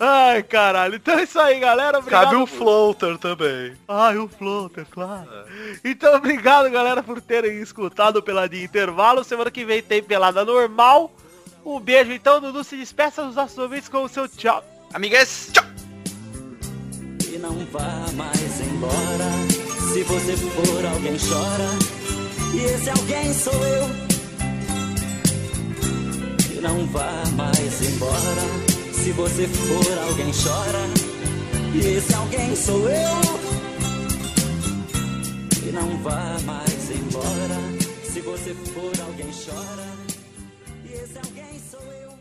Ai, caralho. Então é isso aí, galera. Obrigado. Cabe um floater também. Ai, o floater, claro. Então, obrigado, galera, por terem escutado o Peladinha Intervalo. Semana que vem tem Pelada Normal. Um beijo, então, Dudu. Se despeça dos nossos ouvintes com o seu tchau. Amigas, tchau! E não vá mais embora. Se você for alguém chora. E esse alguém sou eu. E não vá mais embora. Se você for alguém chora. E esse alguém sou eu. E não vá mais embora. Se você for alguém chora. E esse alguém sou eu.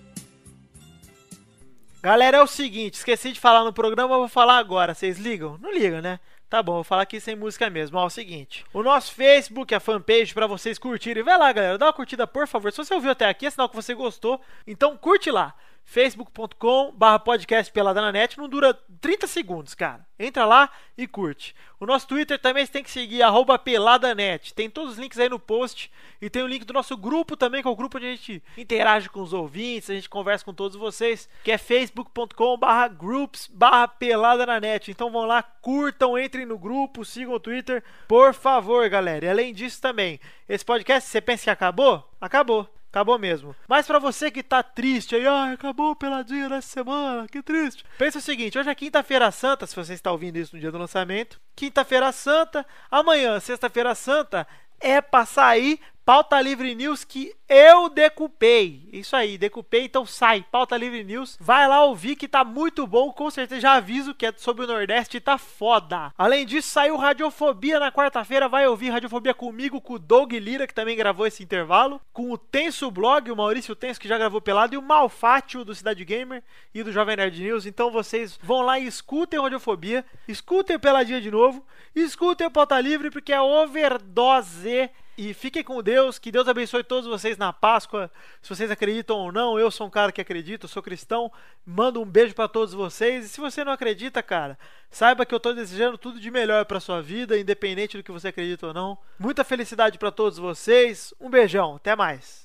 Galera, é o seguinte, esqueci de falar no programa, vou falar agora. Vocês ligam? Não ligam, né? Tá bom, vou falar aqui sem música mesmo. Ó, é o seguinte, o nosso Facebook, a fanpage pra vocês curtirem. Vai lá, galera, dá uma curtida, por favor. Se você ouviu até aqui, é sinal que você gostou. Então curte lá. facebook.com barra podcast net não dura 30 segundos, cara. Entra lá e curte. O nosso Twitter também você tem que seguir, arroba peladanet. Tem todos os links aí no post. E tem o link do nosso grupo também, que é o grupo onde a gente interage com os ouvintes, a gente conversa com todos vocês, que é facebook.com barra groups na net. Então vão lá, curtam, entrem no grupo, sigam o Twitter, por favor, galera. E além disso também, esse podcast, você pensa que acabou? Acabou. Acabou mesmo. Mas pra você que tá triste aí, ai, acabou o peladinha nessa semana, que triste. Pensa o seguinte, hoje é quinta-feira santa, se você está ouvindo isso no dia do lançamento. Quinta-feira santa, amanhã, sexta-feira santa, é pra sair Pauta Livre News que eu decupei. Isso aí, decupei, então sai. Pauta Livre News. Vai lá ouvir que tá muito bom. Com certeza já aviso que é sobre o Nordeste e tá foda. Além disso, saiu Radiofobia na quarta-feira. Vai ouvir Radiofobia comigo, com o Doug Lira, que também gravou esse intervalo. Com o Tenso Blog, o Maurício Tenso, que já gravou pelado. E o Malfátio do Cidade Gamer e do Jovem Nerd News. Então vocês vão lá e escutem Radiofobia. Escutem Peladinha de novo. Escutem Pauta Livre, porque é overdose. E fiquem com Deus, que Deus abençoe todos vocês na Páscoa. Se vocês acreditam ou não, eu sou um cara que acredita, sou cristão. Mando um beijo pra todos vocês. E se você não acredita, cara, saiba que eu tô desejando tudo de melhor pra sua vida, independente do que você acredita ou não. Muita felicidade pra todos vocês. Um beijão, até mais.